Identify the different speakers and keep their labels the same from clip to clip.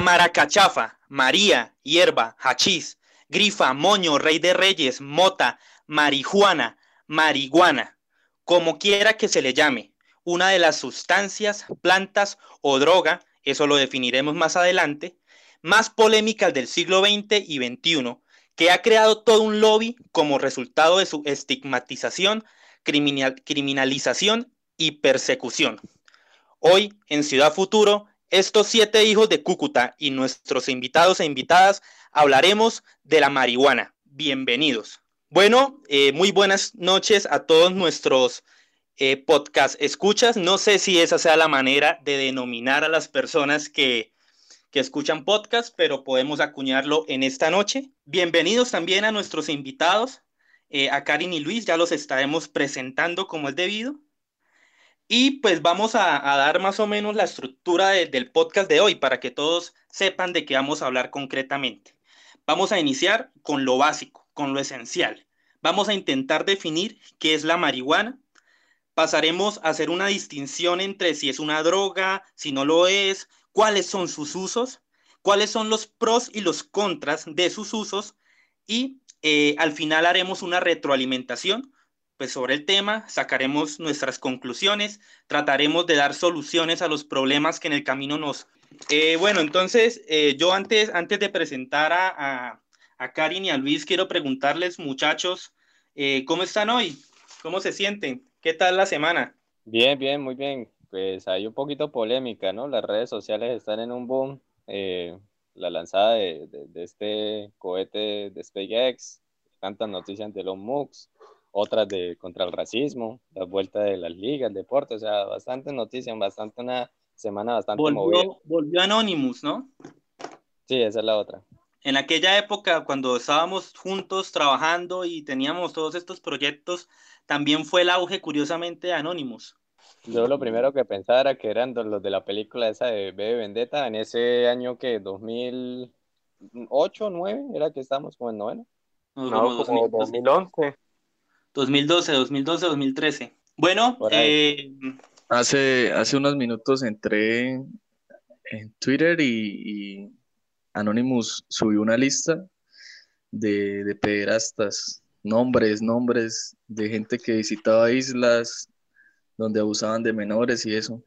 Speaker 1: La maracachafa, María, hierba, hachís, grifa, moño, rey de reyes, mota, marihuana, marihuana, como quiera que se le llame, una de las sustancias, plantas o droga, eso lo definiremos más adelante, más polémicas del siglo XX y XXI, que ha creado todo un lobby como resultado de su estigmatización, criminalización y persecución. Hoy, en Ciudad Futuro, estos siete hijos de Cúcuta y nuestros invitados e invitadas hablaremos de la marihuana. Bienvenidos. Bueno, eh, muy buenas noches a todos nuestros eh, podcast escuchas. No sé si esa sea la manera de denominar a las personas que, que escuchan podcast, pero podemos acuñarlo en esta noche. Bienvenidos también a nuestros invitados, eh, a Karin y Luis, ya los estaremos presentando como es debido. Y pues vamos a, dar más o menos la estructura del podcast de hoy para que todos sepan de qué vamos a hablar concretamente. Vamos a iniciar con lo básico, con lo esencial. Vamos a intentar definir qué es la marihuana. Pasaremos a hacer una distinción entre si es una droga, si no lo es, cuáles son sus usos, cuáles son los pros y los contras de sus usos y eh, al final haremos una retroalimentación pues sobre el tema, sacaremos nuestras conclusiones, trataremos de dar soluciones a los problemas que en el camino nos... Eh, bueno, entonces eh, yo antes, antes de presentar a, a, Karin y a Luis, quiero preguntarles, muchachos, eh, ¿cómo están hoy? ¿Cómo se sienten? ¿Qué tal la semana?
Speaker 2: Bien, bien, muy bien. Pues hay un poquito polémica, ¿no? Las redes sociales están en un boom. la lanzada de, de, este cohete de SpaceX, tantas noticias de los MOOCs otras de contra el racismo, la vuelta de las ligas, deporte, o sea, bastante noticias, bastante una semana bastante
Speaker 1: volvió,
Speaker 2: movida.
Speaker 1: Volvió Anonymous, ¿no?
Speaker 2: Sí, esa es la otra.
Speaker 1: En aquella época, cuando estábamos juntos trabajando y teníamos todos estos proyectos, también fue el auge, curiosamente, de Anonymous.
Speaker 2: Yo lo primero que pensaba era que eran los de la película esa de Bebe Vendetta, en ese año que 2008, 2009, era que estábamos como en noveno.
Speaker 3: No, como 2011.
Speaker 1: 2012, 2012, 2013. Bueno, eh,
Speaker 4: hace, hace unos minutos entré en Twitter y, Anonymous subió una lista de, de pederastas, nombres, nombres de gente que visitaba islas donde abusaban de menores y eso.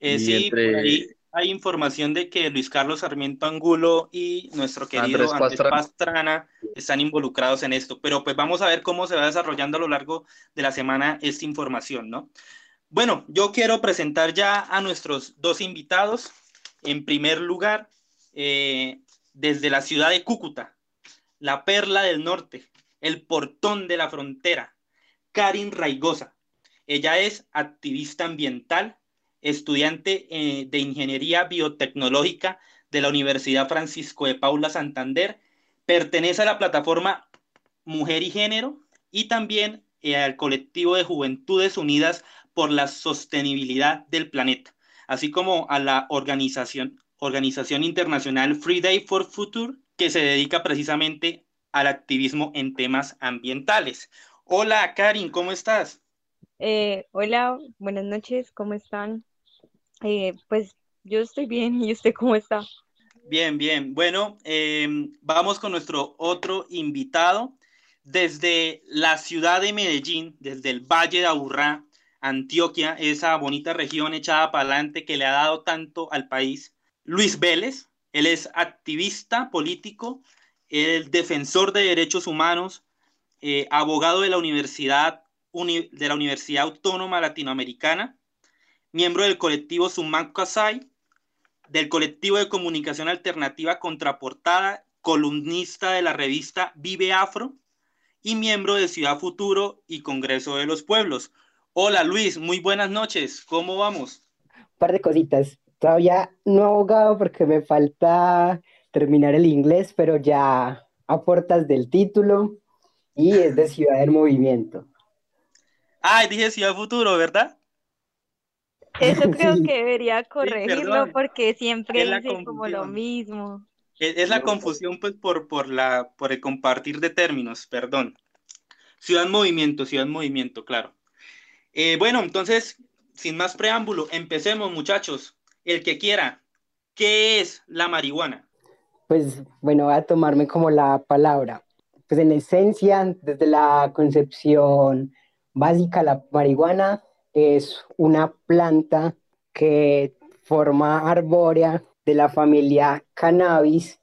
Speaker 1: Eh, sí, por ahí hay información de que Luis Carlos Sarmiento Angulo y nuestro querido Andrés, Pastrana. están involucrados en esto, pero pues vamos a ver cómo se va desarrollando a lo largo de la semana esta información, ¿no? Bueno, yo quiero presentar ya a nuestros dos invitados. En primer lugar, eh, desde la ciudad de Cúcuta, la perla del norte, el portón de la frontera, Karin Raigosa. Ella es activista ambiental, estudiante eh, de Ingeniería Biotecnológica de la Universidad Francisco de Paula Santander, pertenece a la plataforma Mujer y Género y también eh, al colectivo de Juventudes Unidas por la Sostenibilidad del Planeta, así como a la organización, internacional Free Day for Future, que se dedica precisamente al activismo en temas ambientales. Hola, Karin, ¿cómo estás?
Speaker 5: Eh, hola, buenas noches, ¿cómo están? Eh, pues yo estoy bien y usted cómo está.
Speaker 1: Bien, bien. Bueno, em, vamos con nuestro otro invitado. Desde la ciudad de Medellín, desde el Valle de Aburrá, Antioquia, esa bonita región echada para adelante que le ha dado tanto al país. Luis Vélez, él es activista político, el defensor de derechos humanos, eh, abogado de la Universidad, de la Universidad Autónoma Latinoamericana miembro del colectivo Suman Kasai, del colectivo de comunicación alternativa Contraportada, columnista de la revista Vive Afro y miembro de Ciudad Futuro y Congreso de los Pueblos. Hola Luis, muy buenas noches, ¿cómo vamos?
Speaker 6: Un par de cositas. Todavía no abogado porque me falta terminar el inglés, pero ya aportas del título y es de Ciudad del Movimiento.
Speaker 1: Ah, dije Ciudad Futuro, ¿verdad?
Speaker 5: Eso creo que debería corregirlo porque siempre dice como lo mismo.
Speaker 1: Es, la confusión pues por, por, la, por el compartir de términos, perdón. Ciudad Movimiento, Ciudad Movimiento, claro. Eh, bueno, entonces, sin más preámbulo, empecemos muchachos. El que quiera, ¿Qué es la marihuana?
Speaker 6: Pues bueno, voy a tomarme como la palabra. Pues en esencia, desde la concepción básica, la marihuana es una planta que forma arbórea de la familia cannabis,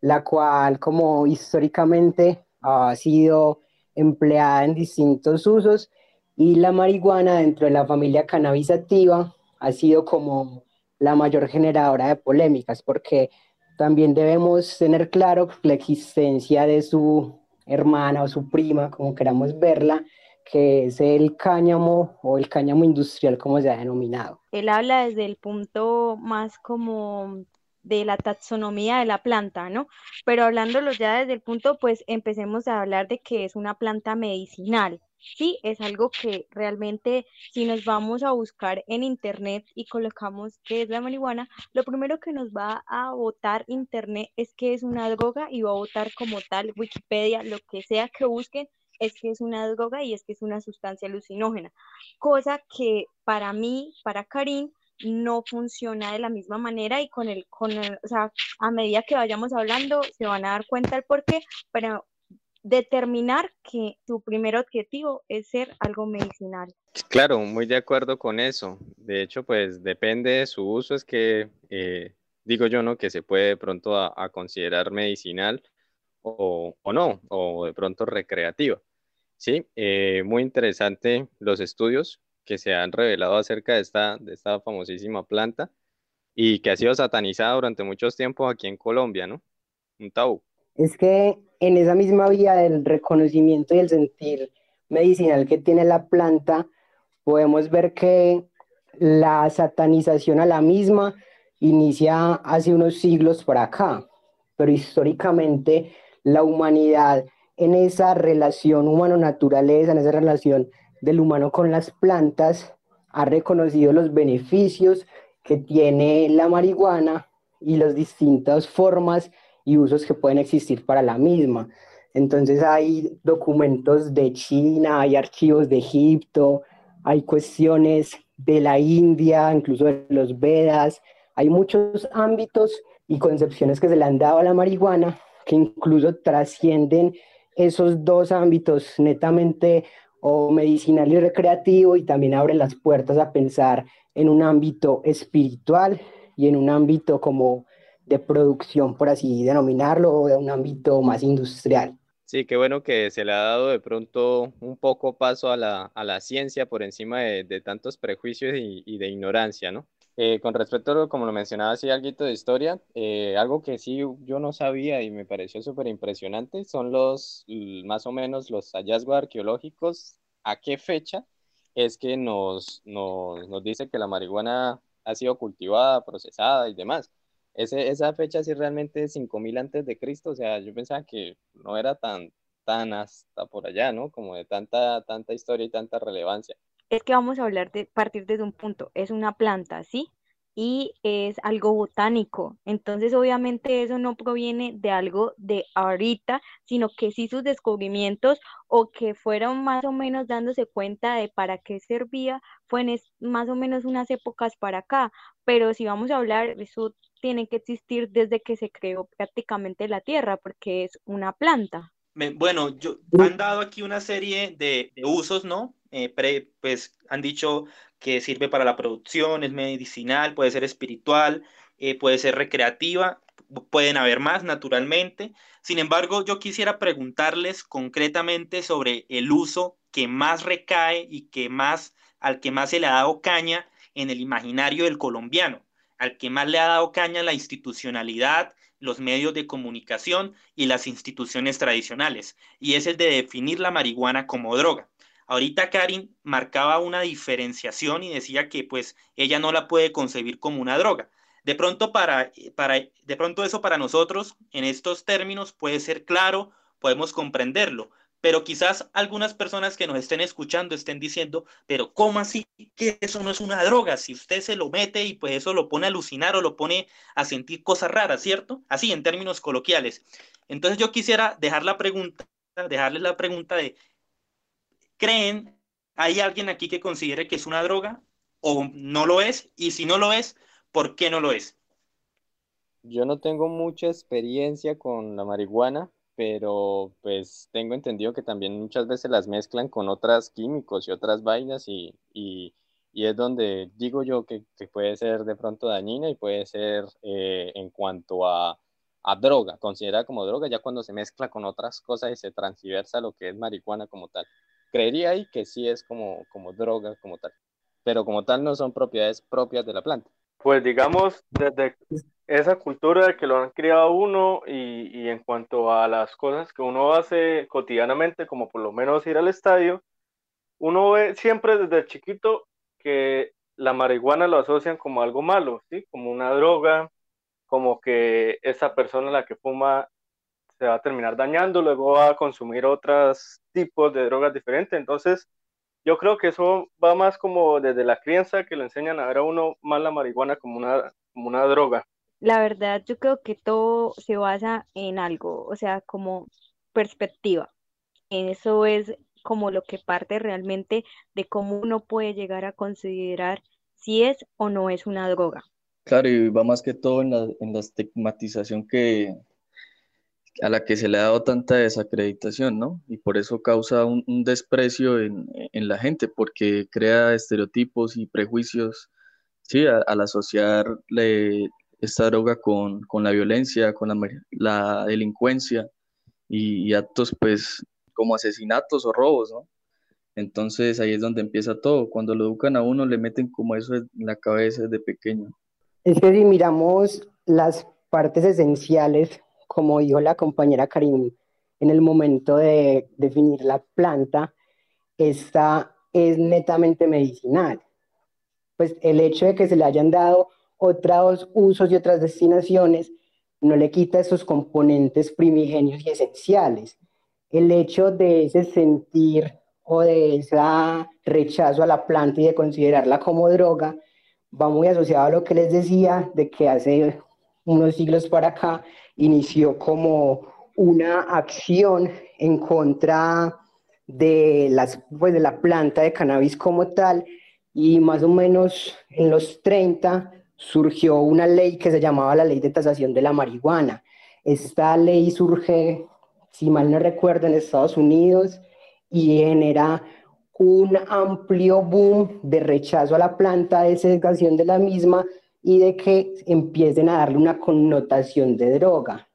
Speaker 6: la cual como históricamente ha sido empleada en distintos usos y la marihuana dentro de la familia cannabis activa ha sido como la mayor generadora de polémicas porque también debemos tener claro la existencia de su hermana o su prima, como queramos verla, que es el cáñamo o el cáñamo industrial, como se ha denominado.
Speaker 5: Él habla desde el punto más como de la taxonomía de la planta, ¿no? Pero hablándolo ya desde el punto, pues empecemos a hablar de que es una planta medicinal. Sí, es algo que realmente si nos vamos a buscar en internet y colocamos qué es la marihuana, lo primero que nos va a votar internet es que es una droga y va a votar como tal Wikipedia, lo que sea que busquen, es que es una droga y es que es una sustancia alucinógena, cosa que para mí, para Karim, no funciona de la misma manera y con el, con el, o sea, a medida que vayamos hablando se van a dar cuenta el por qué, pero determinar que tu primer objetivo es ser algo medicinal.
Speaker 2: Claro, muy de acuerdo con eso. De hecho, pues depende de su uso, es que eh, digo yo, ¿no? Que se puede de pronto a considerar medicinal o, no, o de pronto recreativa. Sí, eh, muy interesante los estudios que se han revelado acerca de esta, de esta famosísima planta y que ha sido satanizada durante muchos tiempos aquí en Colombia, ¿no? Un tabú.
Speaker 6: Es que en esa misma vía del reconocimiento y el sentir medicinal que tiene la planta, podemos ver que la satanización a la misma inicia hace unos siglos por acá, pero históricamente la humanidad en esa relación humano-naturaleza, en esa relación del humano con las plantas, ha reconocido los beneficios que tiene la marihuana y las distintas formas y usos que pueden existir para la misma. Entonces hay documentos de China, hay archivos de Egipto, hay cuestiones de la India, incluso de los Vedas, hay muchos ámbitos y concepciones que se le han dado a la marihuana que incluso trascienden esos dos ámbitos netamente o medicinal y recreativo y también abren las puertas a pensar en un ámbito espiritual y en un ámbito como de producción, por así denominarlo, o de un ámbito más industrial.
Speaker 2: Sí, qué bueno que se le ha dado de pronto un poco paso a la, a la ciencia por encima de, de tantos prejuicios y, y, de ignorancia, ¿no? Eh, con respecto a, como lo mencionaba, así algo de historia, eh, algo que sí yo no sabía y me pareció súper impresionante son los, más o menos, los hallazgos arqueológicos, a qué fecha es que nos, nos, nos dice que la marihuana ha sido cultivada, procesada y demás. Esa fecha sí realmente es 5000 antes de Cristo, o sea, yo pensaba que no era tan, tan hasta por allá, ¿no? Como de tanta, tanta historia y tanta relevancia
Speaker 5: es que vamos a hablar de partir desde un punto, es una planta, ¿sí? Y es algo botánico. Entonces, obviamente, eso no proviene de algo de ahorita, sino que sí sus descubrimientos o que fueron más o menos dándose cuenta de para qué servía, fue en más o menos unas épocas para acá. Pero si vamos a hablar, eso tiene que existir desde que se creó prácticamente la Tierra, porque es una planta.
Speaker 1: Bueno, yo, han dado aquí una serie de, de usos, ¿no? Eh, pues han dicho que sirve para la producción, es medicinal, puede ser espiritual, eh, puede ser recreativa, pueden haber más naturalmente. Sin embargo, yo quisiera preguntarles concretamente sobre el uso que más recae y que más al que más se le ha dado caña en el imaginario del colombiano, al que más le ha dado caña la institucionalidad, los medios de comunicación y las instituciones tradicionales, y es el de definir la marihuana como droga. Ahorita Karin marcaba una diferenciación y decía que pues ella no la puede concebir como una droga. De pronto, para, para, de pronto eso para nosotros en estos términos puede ser claro, podemos comprenderlo, pero quizás algunas personas que nos estén escuchando estén diciendo, pero ¿cómo así que eso no es una droga? Si usted se lo mete y pues eso lo pone a alucinar o lo pone a sentir cosas raras, ¿cierto? Así en términos coloquiales. Entonces yo quisiera dejar la pregunta, dejarles la pregunta de creen, ¿hay alguien aquí que considere que es una droga o no lo es? Y si no lo es, ¿por qué no lo es?
Speaker 2: Yo no tengo mucha experiencia con la marihuana, pero pues tengo entendido que también muchas veces las mezclan con otros químicos y otras vainas y, y, es donde digo yo que, que, puede ser de pronto dañina y puede ser eh, en cuanto a, a, droga, considerada como droga ya cuando se mezcla con otras cosas y se transversa lo que es marihuana como tal. Creería ahí que sí es como, como droga como tal, pero como tal no son propiedades propias de la planta.
Speaker 3: Pues digamos, desde esa cultura de que lo han criado uno y, y, en cuanto a las cosas que uno hace cotidianamente, como por lo menos ir al estadio, uno ve siempre desde chiquito que la marihuana lo asocian como algo malo, ¿sí? Como una droga, como que esa persona la que fuma se va a terminar dañando, luego va a consumir otros tipos de drogas diferentes, entonces yo creo que eso va más como desde la crianza que le enseñan a ver a uno más la marihuana como una, como una droga.
Speaker 5: La verdad, yo creo que todo se basa en algo, o sea, como perspectiva. Eso es como lo que parte realmente de cómo uno puede llegar a considerar si es o no es una droga.
Speaker 4: Claro, y va más que todo en la, en la estigmatización que, a la que se le ha dado tanta desacreditación, ¿no? Y por eso causa un, desprecio en, la gente, porque crea estereotipos y prejuicios, ¿sí? Al asociarle esta droga con, la violencia, con la, delincuencia y, actos, pues, como asesinatos o robos, ¿no? Entonces ahí es donde empieza todo. Cuando lo educan a uno, le meten como eso en la cabeza desde pequeño.
Speaker 6: Es que si miramos las partes esenciales como dijo la compañera Karim en el momento de definir la planta, esta es netamente medicinal. Pues el hecho de que se le hayan dado otros usos y otras destinaciones no le quita esos componentes primigenios y esenciales. El hecho de ese sentir o de ese rechazo a la planta y de considerarla como droga va muy asociado a lo que les decía de que hace unos siglos para acá inició como una acción en contra de, las, pues de la planta de cannabis como tal y más o menos en los 30 surgió una ley que se llamaba la ley de tasación de la marihuana. Esta ley surge, si mal no recuerdo, en Estados Unidos y genera un amplio boom de rechazo a la planta, de segregación de la misma y de que empiecen a darle una connotación de droga,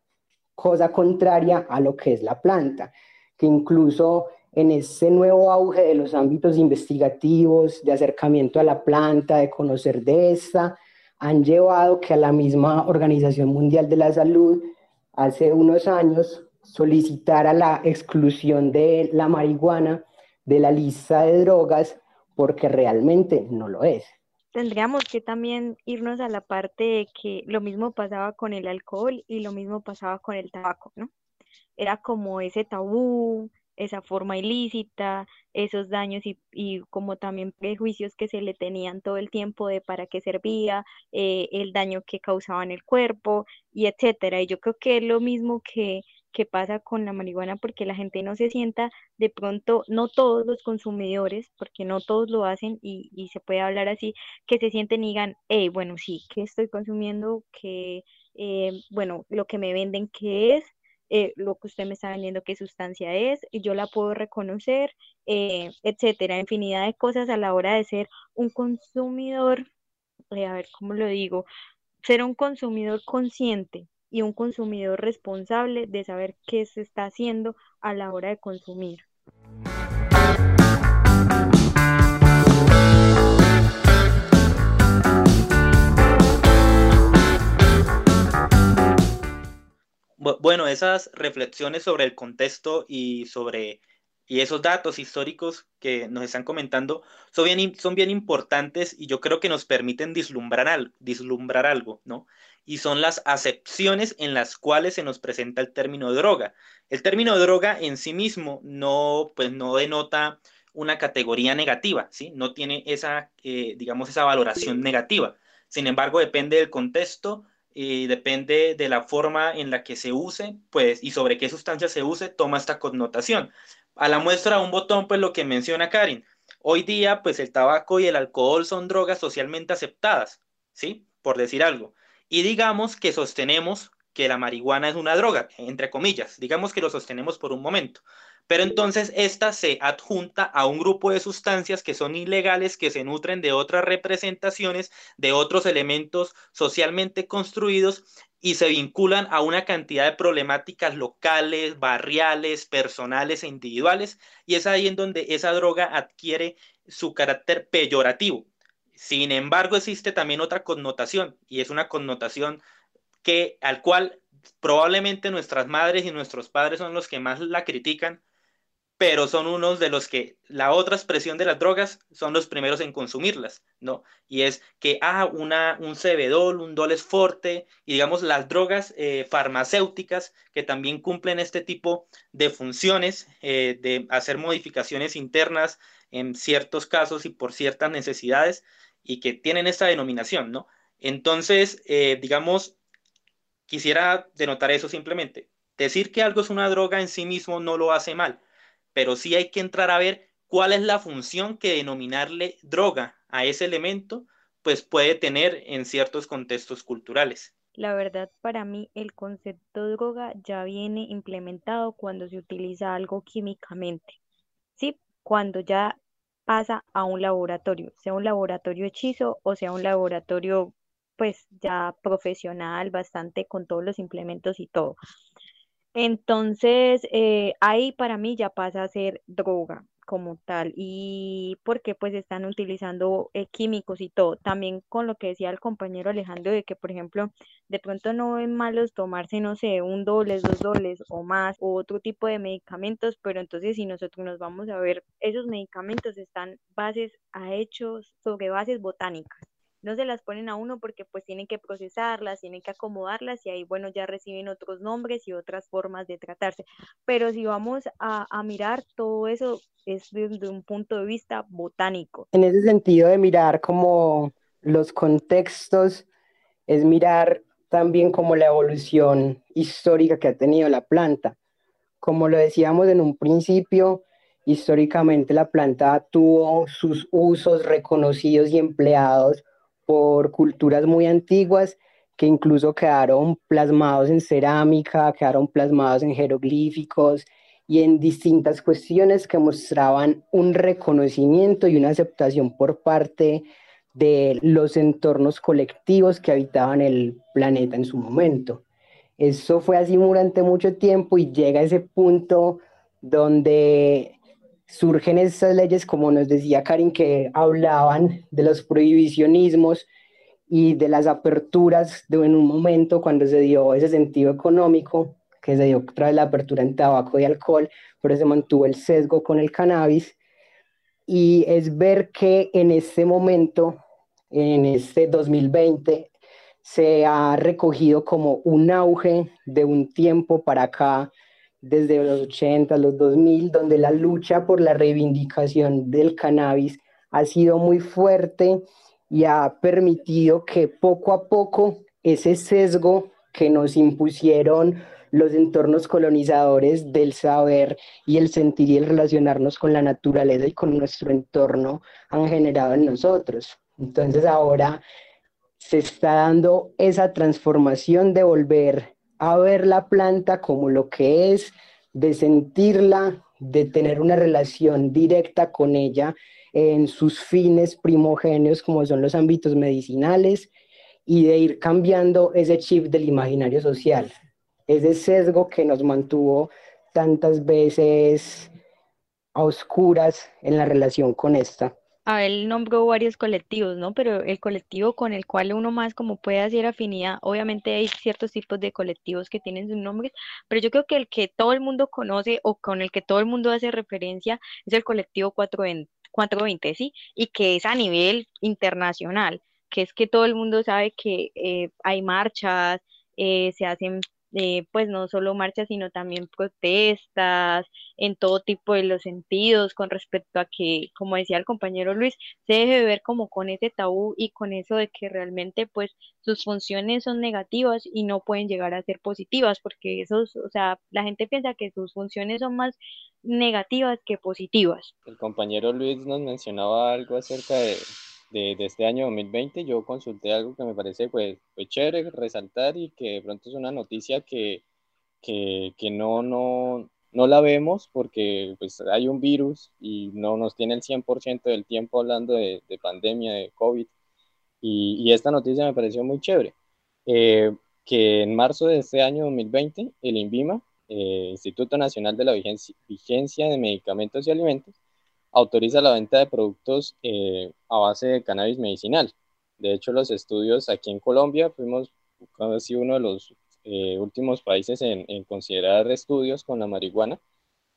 Speaker 6: cosa contraria a lo que es la planta, que incluso en ese nuevo auge de los ámbitos investigativos, de acercamiento a la planta, de conocer de esta, han llevado que a la misma Organización Mundial de la Salud hace unos años solicitara la exclusión de la marihuana de la lista de drogas porque realmente no lo es
Speaker 5: tendríamos que también irnos a la parte de que lo mismo pasaba con el alcohol y lo mismo pasaba con el tabaco, ¿no? Era como ese tabú, esa forma ilícita, esos daños y, como también prejuicios que se le tenían todo el tiempo de para qué servía, eh, el daño que causaba en el cuerpo y etcétera. Y yo creo que es lo mismo que qué pasa con la marihuana porque la gente no se sienta de pronto, no todos los consumidores, porque no todos lo hacen y, y se puede hablar así, que se sienten y digan, hey, bueno, sí, ¿qué estoy consumiendo? que eh, bueno, lo que me venden, ¿qué es? Eh, lo que usted me está vendiendo, qué sustancia es, y yo la puedo reconocer, eh, etcétera, infinidad de cosas a la hora de ser un consumidor, a ver cómo lo digo, ser un consumidor consciente, y un consumidor responsable de saber qué se está haciendo a la hora de consumir.
Speaker 1: Bueno, esas reflexiones sobre el contexto y sobre y esos datos históricos que nos están comentando son bien, son bien importantes y yo creo que nos permiten vislumbrar algo, ¿no? Y son las acepciones en las cuales se nos presenta el término droga. El término droga en sí mismo no, pues no denota una categoría negativa, ¿sí? No tiene esa, eh, digamos, esa valoración negativa. Sin embargo, depende del contexto y depende de la forma en la que se use, pues, y sobre qué sustancia se use, toma esta connotación. A la muestra un botón, pues, lo que menciona Karin. Hoy día, pues, el tabaco y el alcohol son drogas socialmente aceptadas, ¿sí? Por decir algo Y digamos que sostenemos que la marihuana es una droga, entre comillas, digamos que lo sostenemos por un momento. Pero entonces esta se adjunta a un grupo de sustancias que son ilegales, que se nutren de otras representaciones, de otros elementos socialmente construidos y se vinculan a una cantidad de problemáticas locales, barriales, personales e individuales. Y es ahí en donde esa droga adquiere su carácter peyorativo. Sin embargo, existe también otra connotación y es una connotación que al cual probablemente nuestras madres y nuestros padres son los que más la critican, pero son unos de los que la otra expresión de las drogas son los primeros en consumirlas, ¿no? Y es que, ah, un Cebedol, un Doles Forte, y digamos las drogas eh, farmacéuticas que también cumplen este tipo de funciones, eh, de hacer modificaciones internas en ciertos casos y por ciertas necesidades, y que tienen esta denominación, ¿no? Entonces, eh, digamos, quisiera denotar eso simplemente. Decir que algo es una droga en sí mismo no lo hace mal pero sí hay que entrar a ver cuál es la función que denominarle droga a ese elemento, pues puede tener en ciertos contextos culturales.
Speaker 5: La verdad, para mí el concepto droga ya viene implementado cuando se utiliza algo químicamente, ¿sí? Cuando ya pasa a un laboratorio, sea un laboratorio hechizo o sea un laboratorio pues ya profesional, bastante con todos los implementos y todo. Entonces, eh, ahí para mí ya pasa a ser droga como tal y porque pues están utilizando eh, químicos y todo. También con lo que decía el compañero Alejandro de que, por ejemplo, de pronto no es malo tomarse, no sé, un doble, dos dobles o más o otro tipo de medicamentos, pero entonces si nosotros nos vamos a ver, esos medicamentos están bases a hechos sobre bases botánicas no se las ponen a uno porque pues tienen que procesarlas, tienen que acomodarlas y ahí bueno ya reciben otros nombres y otras formas de tratarse. Pero si vamos a, mirar todo eso es desde un punto de vista botánico.
Speaker 6: En ese sentido de mirar como los contextos, es mirar también como la evolución histórica que ha tenido la planta. Como lo decíamos en un principio, históricamente la planta tuvo sus usos reconocidos y empleados por culturas muy antiguas que incluso quedaron plasmados en cerámica, quedaron plasmados en jeroglíficos y en distintas cuestiones que mostraban un reconocimiento y una aceptación por parte de los entornos colectivos que habitaban el planeta en su momento. Eso fue así durante mucho tiempo y llega a ese punto donde surgen estas leyes, como nos decía Karin, que hablaban de los prohibicionismos y de las aperturas de un momento cuando se dio ese sentido económico, que se dio tras la apertura en tabaco y alcohol, pero se mantuvo el sesgo con el cannabis. Y es ver que en este momento, en este 2020, se ha recogido como un auge de un tiempo para acá desde los 80, los 2000, donde la lucha por la reivindicación del cannabis ha sido muy fuerte y ha permitido que poco a poco ese sesgo que nos impusieron los entornos colonizadores del saber y el sentir y el relacionarnos con la naturaleza y con nuestro entorno han generado en nosotros. Entonces ahora se está dando esa transformación de volver a ver la planta como lo que es, de sentirla, de tener una relación directa con ella en sus fines primogéneos como son los ámbitos medicinales y de ir cambiando ese chip del imaginario social, ese sesgo que nos mantuvo tantas veces a oscuras en la relación con esta
Speaker 5: a él nombró varios colectivos, ¿no? Pero el colectivo con el cual uno más como puede hacer afinidad, obviamente hay ciertos tipos de colectivos que tienen sus nombres, pero yo creo que el que todo el mundo conoce o con el que todo el mundo hace referencia es el colectivo 420, 420 ¿sí? Y que es a nivel internacional, que es que todo el mundo sabe que eh, hay marchas, eh, se hacen pues no solo marchas, sino también protestas en todo tipo de los sentidos con respecto a que, como decía el compañero Luis, se debe ver como con ese tabú y con eso de que realmente pues sus funciones son negativas y no pueden llegar a ser positivas, porque esos, o sea, la gente piensa que sus funciones son más negativas que positivas.
Speaker 2: El compañero Luis nos mencionaba algo acerca de, de, este año 2020, yo consulté algo que me parece pues, pues chévere resaltar y que de pronto es una noticia que, que, que no, no, no la vemos porque pues, hay un virus y no nos tiene el 100% del tiempo hablando de, de, pandemia, de COVID. Y, y, esta noticia me pareció muy chévere. Eh, que en marzo de este año 2020, el INVIMA, eh, Instituto Nacional de la Vigencia, Vigencia de Medicamentos y Alimentos, autoriza la venta de productos eh, a base de cannabis medicinal. De hecho, los estudios aquí en Colombia fuimos casi uno de los eh, últimos países en, considerar estudios con la marihuana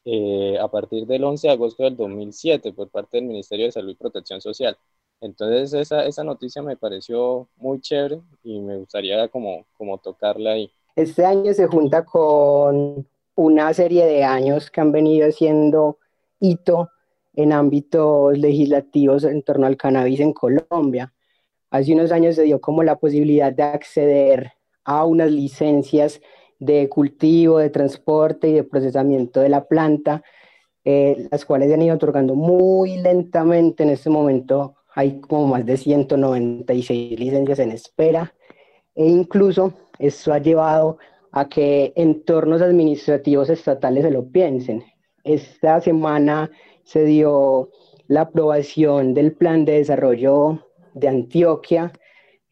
Speaker 2: eh, a partir del 11 de agosto del 2007 por parte del Ministerio de Salud y Protección Social. Entonces esa, esa noticia me pareció muy chévere y me gustaría como, como tocarla ahí.
Speaker 6: Este año se junta con una serie de años que han venido siendo hito en ámbitos legislativos en torno al cannabis en Colombia. Hace unos años se dio como la posibilidad de acceder a unas licencias de cultivo, de transporte y de procesamiento de la planta, eh, las cuales se han ido otorgando muy lentamente. En este momento hay como más de 196 licencias en espera e incluso eso ha llevado a que entornos administrativos estatales se lo piensen. Esta semana se dio la aprobación del plan de desarrollo de Antioquia,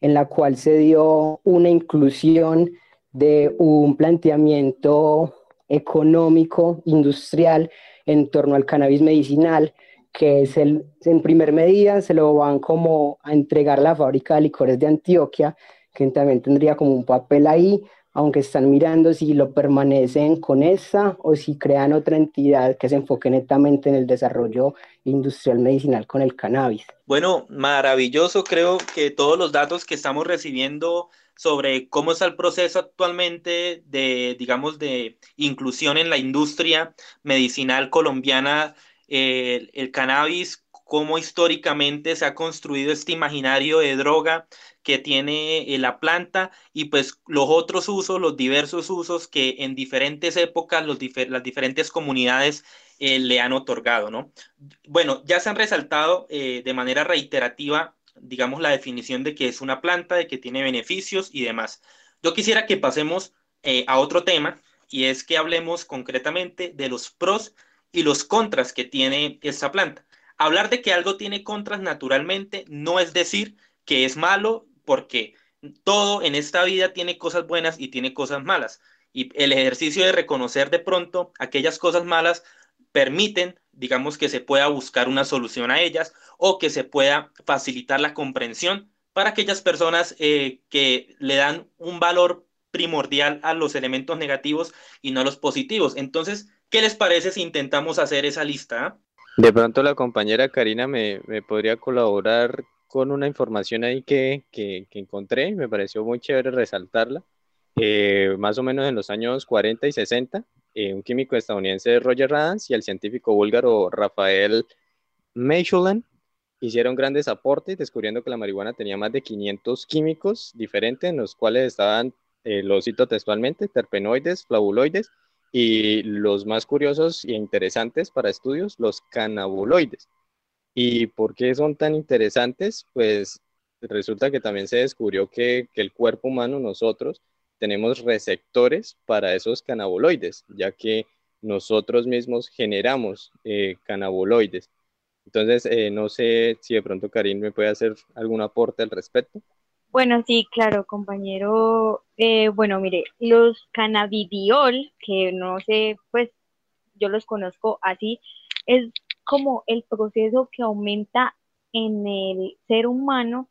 Speaker 6: en la cual se dio una inclusión de un planteamiento económico, industrial, en torno al cannabis medicinal, que es el, en primer medida se lo van como a entregar la fábrica de licores de Antioquia, que también tendría como un papel ahí, aunque están mirando si lo permanecen con esa o si crean otra entidad que se enfoque netamente en el desarrollo industrial medicinal con el cannabis.
Speaker 1: Bueno, maravilloso, creo que todos los datos que estamos recibiendo sobre cómo está el proceso actualmente de, digamos, de inclusión en la industria medicinal colombiana, eh, el cannabis, cómo históricamente se ha construido este imaginario de droga que tiene eh, la planta y pues los otros usos, los diversos usos que en diferentes épocas los las diferentes comunidades eh, le han otorgado, ¿no? Bueno, ya se han resaltado eh, de manera reiterativa, digamos, la definición de que es una planta, de que tiene beneficios y demás. Yo quisiera que pasemos a otro tema y es que hablemos concretamente de los pros y los contras que tiene esta planta. Hablar de que algo tiene contras naturalmente no es decir que es malo porque todo en esta vida tiene cosas buenas y tiene cosas malas. Y el ejercicio de reconocer de pronto aquellas cosas malas permiten, digamos, que se pueda buscar una solución a ellas o que se pueda facilitar la comprensión para aquellas personas eh, que le dan un valor primordial a los elementos negativos y no a los positivos. Entonces, ¿qué les parece si intentamos hacer esa lista?
Speaker 2: De pronto la compañera Karina me, me podría colaborar con una información ahí que, que, encontré y me pareció muy chévere resaltarla. Eh, más o menos en los años 40 y 60, eh, un químico estadounidense Roger Radans y el científico búlgaro Rafael Mechelen hicieron grandes aportes descubriendo que la marihuana tenía más de 500 químicos diferentes en los cuales estaban, eh, los cito textualmente, terpenoides, flavuloides y los más curiosos e interesantes para estudios, los cannabinoides. ¿Y por qué son tan interesantes? Pues resulta que también se descubrió que, el cuerpo humano, nosotros, tenemos receptores para esos canaboloides, ya que nosotros mismos generamos eh, canaboloides. Entonces, eh, no sé si de pronto Karim me puede hacer algún aporte al respecto.
Speaker 5: Bueno, sí, claro, compañero. Eh, bueno, mire, los cannabidiol, que no sé, pues yo los conozco así, es como el proceso que aumenta en el ser humano,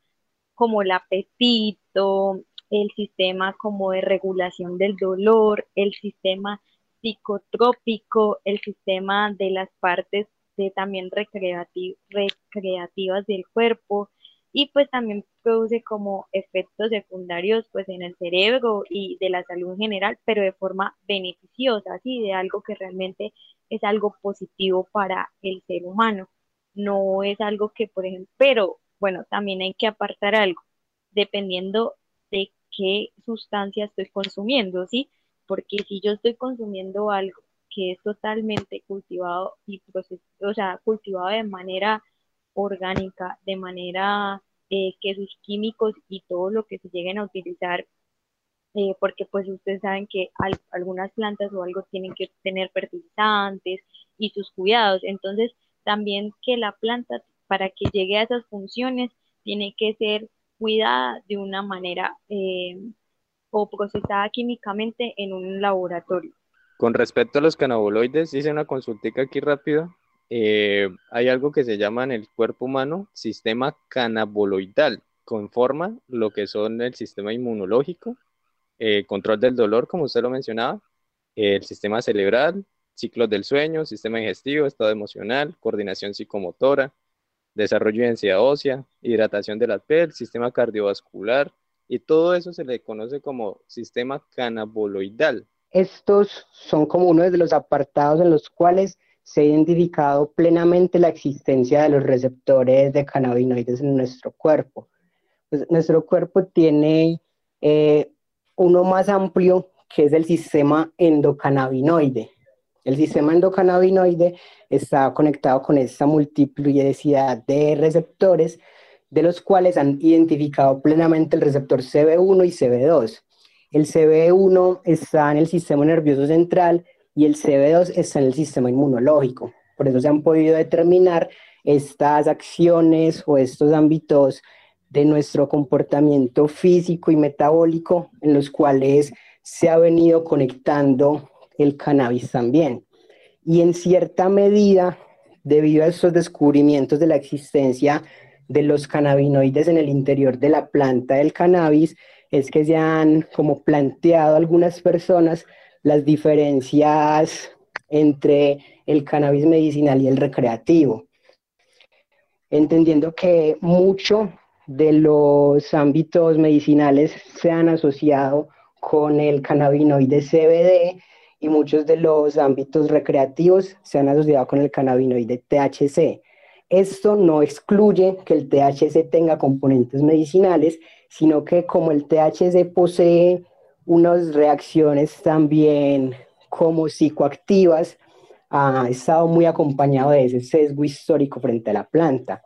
Speaker 5: como el apetito, el sistema como de regulación del dolor, el sistema psicotrópico, el sistema de las partes de también recreativas del cuerpo y pues también produce como efectos secundarios pues en el cerebro y de la salud en general, pero de forma beneficiosa, así de algo que realmente es algo positivo para el ser humano. No es algo que, por ejemplo, pero bueno, también hay que apartar algo, dependiendo de qué sustancia estoy consumiendo, ¿sí? Porque si yo estoy consumiendo algo que es totalmente cultivado y o sea, cultivado de manera orgánica de manera eh, que sus químicos y todo lo que se lleguen a utilizar, eh, porque pues ustedes saben que algunas plantas o algo tienen que tener fertilizantes y sus cuidados, entonces también que la planta para que llegue a esas funciones tiene que ser cuidada de una manera eh, o procesada químicamente en un laboratorio.
Speaker 2: Con respecto a los cannabinoides, hice una consultica aquí rápido eh, hay algo que se llama en el cuerpo humano sistema canaboloidal, conforma lo que son el sistema inmunológico, eh, control del dolor, como usted lo mencionaba, el sistema cerebral, ciclos del sueño, sistema digestivo, estado emocional, coordinación psicomotora, desarrollo de densidad ósea, hidratación de la piel, sistema cardiovascular, y todo eso se le conoce como sistema canaboloidal.
Speaker 6: Estos son como uno de los apartados en los cuales se ha identificado plenamente la existencia de los receptores de cannabinoides en nuestro cuerpo. Pues, nuestro cuerpo tiene eh, uno más amplio que es el sistema endocannabinoide. El sistema endocannabinoide está conectado con esta multiplicidad de receptores, de los cuales han identificado plenamente el receptor CB1 y CB2. El CB1 está en el sistema nervioso central y el CB2 está en el sistema inmunológico. Por eso se han podido determinar estas acciones o estos ámbitos de nuestro comportamiento físico y metabólico en los cuales se ha venido conectando el cannabis también. Y en cierta medida, debido a estos descubrimientos de la existencia de los cannabinoides en el interior de la planta del cannabis, es que se han como planteado algunas personas las diferencias entre el cannabis medicinal y el recreativo, entendiendo que mucho de los ámbitos medicinales se han asociado con el cannabinoide CBD y muchos de los ámbitos recreativos se han asociado con el cannabinoide THC. Esto no excluye que el THC tenga componentes medicinales, sino que como el THC posee unas reacciones también como psicoactivas, ha estado muy acompañado de ese sesgo histórico frente a la planta.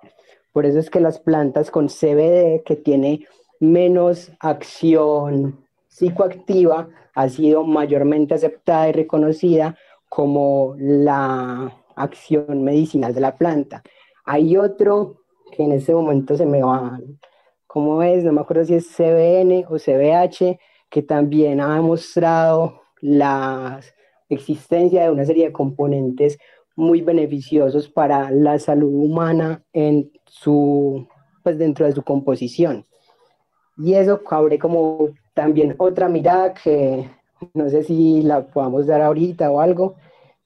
Speaker 6: Por eso es que las plantas con CBD, que tiene menos acción psicoactiva, ha sido mayormente aceptada y reconocida como la acción medicinal de la planta. Hay otro que en este momento se me va, ¿cómo es? No me acuerdo si es CBN o CBH, que también ha demostrado la existencia de una serie de componentes muy beneficiosos para la salud humana en su, pues dentro de su composición. Y eso abre como también otra mirada que no sé si la podamos dar ahorita o algo,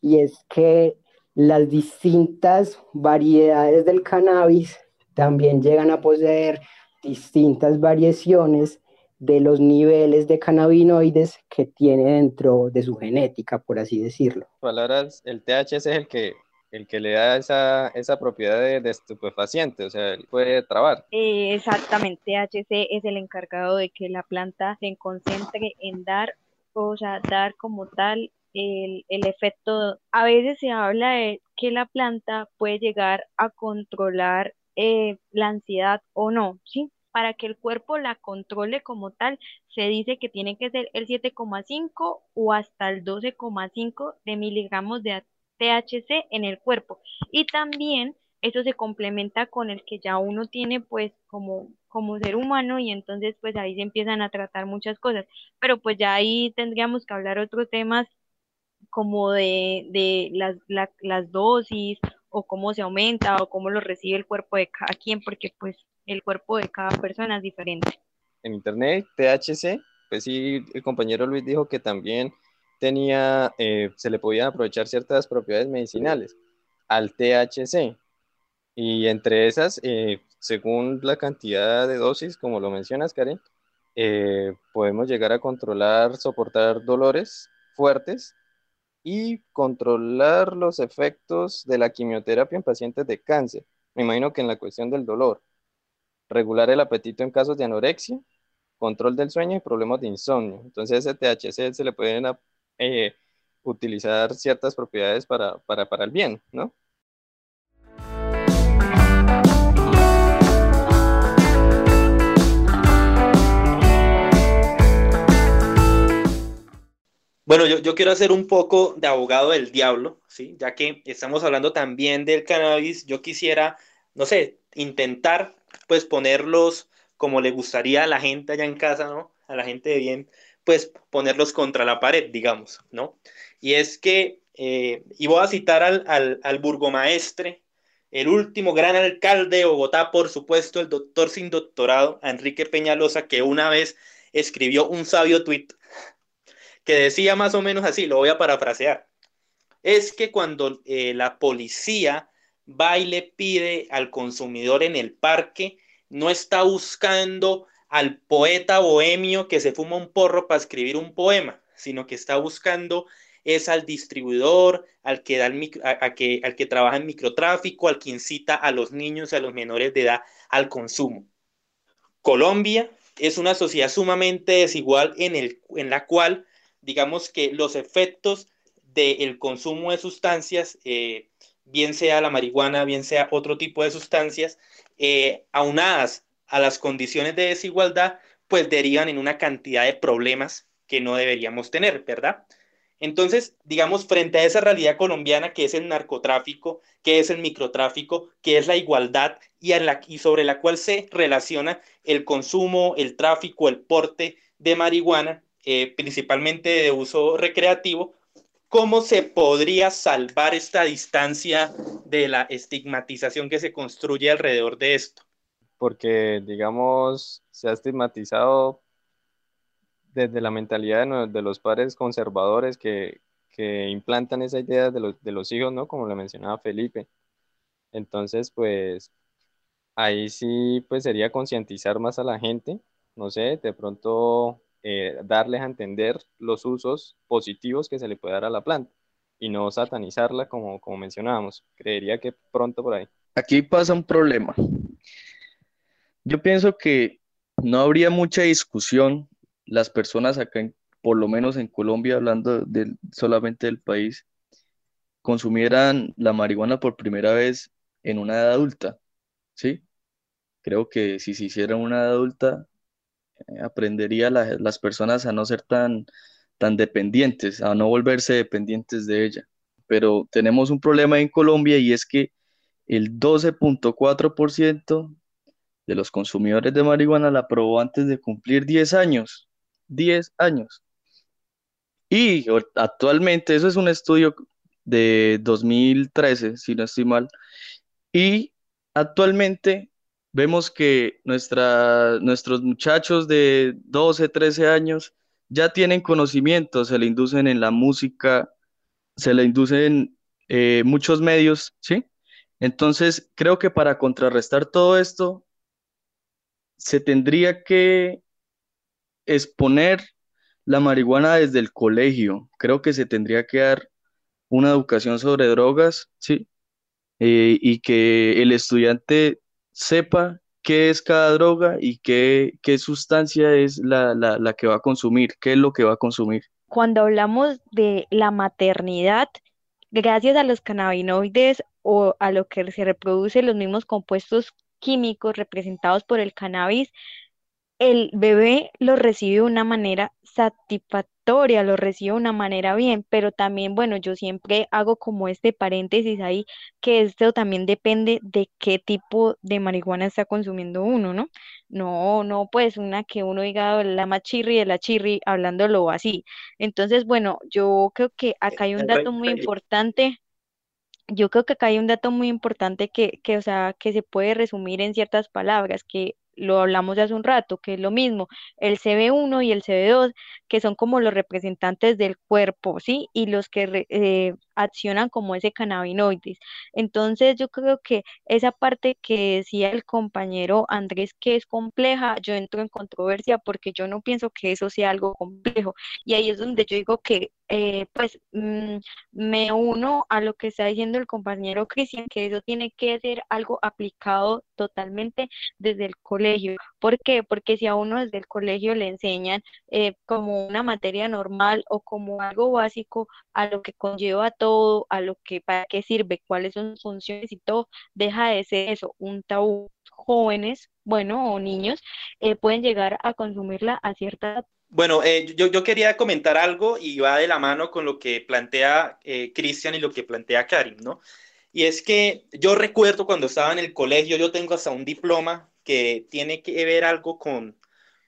Speaker 6: y es que las distintas variedades del cannabis también llegan a poseer distintas variaciones de los niveles de cannabinoides que tiene dentro de su genética, por así decirlo.
Speaker 2: Palabras, el THC es el que, el que le da esa, esa propiedad de, estupefaciente, o sea, puede trabar.
Speaker 5: Eh, exactamente, THC es el encargado de que la planta se concentre en dar, o sea, dar como tal el, el, efecto. A veces se habla de que la planta puede llegar a controlar eh, la ansiedad o no, ¿sí? Para que el cuerpo la controle como tal, se dice que tiene que ser el 7,5 o hasta el 12,5 de miligramos de THC en el cuerpo. Y también eso se complementa con el que ya uno tiene pues como, como ser humano y entonces pues ahí se empiezan a tratar muchas cosas. Pero pues ya ahí tendríamos que hablar otros temas como de, de las, las dosis o cómo se aumenta o cómo lo recibe el cuerpo de cada quien, porque pues el cuerpo de cada persona es diferente.
Speaker 2: En internet, THC, pues sí, el compañero Luis dijo que también tenía, eh, se le podían aprovechar ciertas propiedades medicinales al THC. Y entre esas, eh, según la cantidad de dosis, como lo mencionas, Karen, eh, podemos llegar a controlar, soportar dolores fuertes y controlar los efectos de la quimioterapia en pacientes de cáncer. Me imagino que en la cuestión del dolor, regular el apetito en casos de anorexia, control del sueño y problemas de insomnio. Entonces, ese THC se le pueden eh, utilizar ciertas propiedades para, para, para el bien, ¿no?
Speaker 1: Bueno, yo, yo, quiero hacer un poco de abogado del diablo, ¿sí? ya que estamos hablando también del cannabis, yo quisiera, no sé, intentar pues ponerlos como le gustaría a la gente allá en casa, ¿no? A la gente de bien, pues ponerlos contra la pared, digamos, ¿no? Y es que, eh, y voy a citar al, al, al burgomaestre, el último gran alcalde de Bogotá, por supuesto, el doctor sin doctorado, Enrique Peñalosa, que una vez escribió un sabio tuit que decía más o menos así, lo voy a parafrasear. Es que cuando eh, la policía va y le pide al consumidor en el parque, no está buscando al poeta bohemio que se fuma un porro para escribir un poema, sino que está buscando es al distribuidor, al que, da al que trabaja en microtráfico, al que incita a los niños y a los menores de edad al consumo. Colombia es una sociedad sumamente desigual en, el, en la cual, digamos que los efectos del consumo de sustancias, eh, bien sea la marihuana, bien sea otro tipo de sustancias, eh, aunadas a las condiciones de desigualdad, pues derivan en una cantidad de problemas que no deberíamos tener, ¿verdad? Entonces, digamos, frente a esa realidad colombiana que es el narcotráfico, que es el microtráfico, que es la igualdad y, sobre la cual se relaciona el consumo, el tráfico, el porte de marihuana, eh, principalmente de uso recreativo, ¿cómo se podría salvar esta distancia de la estigmatización que se construye alrededor de esto?
Speaker 2: Porque, digamos, se ha estigmatizado desde la mentalidad de, los padres conservadores que, implantan esa idea de los, de los hijos, ¿no? Como le mencionaba Felipe. Entonces, pues ahí sí, pues sería concientizar más a la gente, no sé, de pronto eh, darles a entender los usos positivos que se le puede dar a la planta y no satanizarla como, como mencionábamos. Creería que pronto por ahí.
Speaker 4: Aquí pasa un problema. Yo pienso que no habría mucha discusión las personas acá, por lo menos en Colombia, hablando solamente del país, consumieran la marihuana por primera vez en una edad adulta, ¿sí? Creo que si se hiciera una edad adulta, aprendería las personas a no ser tan, tan dependientes, a no volverse dependientes de ella. Pero tenemos un problema en Colombia y es que el 12.4% de los consumidores de marihuana la probó antes de cumplir 10 años. 10 años. Y actualmente, eso es un estudio de 2013, si no estoy mal, y actualmente vemos que nuestra, nuestros muchachos de 12, 13 años ya tienen conocimiento, se le inducen en la música, se le inducen eh, muchos medios, ¿sí? Entonces, creo que para contrarrestar todo esto, se tendría que exponer la marihuana desde el colegio. Creo que se tendría que dar una educación sobre drogas, ¿sí? Eh, y que el estudiante sepa qué es cada droga y qué, qué sustancia es la, la, la que va a consumir, qué es lo que va a consumir.
Speaker 5: Cuando hablamos de la maternidad, gracias a los cannabinoides o a lo que se reproduce los mismos compuestos químicos representados por el cannabis, el bebé lo recibe de una manera satisfactoria, lo recibe de una manera bien, pero también, bueno, yo siempre hago como este paréntesis ahí, que esto también depende de qué tipo de marihuana está consumiendo uno, ¿no? No, no, pues una que uno diga la machirri de la chirri, hablándolo así. Entonces, bueno, yo creo que acá hay un dato muy importante yo creo que acá hay un dato muy importante que, que, o sea, que se puede resumir en ciertas palabras, que lo hablamos hace un rato, que es lo mismo, el CB1 y el CB2, que son como los representantes del cuerpo, ¿sí? Y los que eh, accionan como ese cannabinoides. Entonces yo creo que esa parte que decía el compañero Andrés que es compleja, yo entro en controversia porque yo no pienso que eso sea algo complejo. Y ahí es donde yo digo que eh, pues mm, me uno a lo que está diciendo el compañero Cristian, que eso tiene que ser algo aplicado totalmente desde el colegio. ¿Por qué? Porque si a uno desde el colegio le enseñan eh, como una materia normal o como algo básico a lo que conlleva todo, a lo que para qué sirve, cuáles son sus funciones y todo, deja de ser eso, un tabú. Jóvenes, bueno, o niños, eh, pueden llegar a consumirla a cierta
Speaker 1: Bueno, eh, yo, yo, quería comentar algo y va de la mano con lo que plantea eh, Cristian y lo que plantea Karim, ¿no? Y es que yo recuerdo cuando estaba en el colegio, yo tengo hasta un diploma que tiene que ver algo con,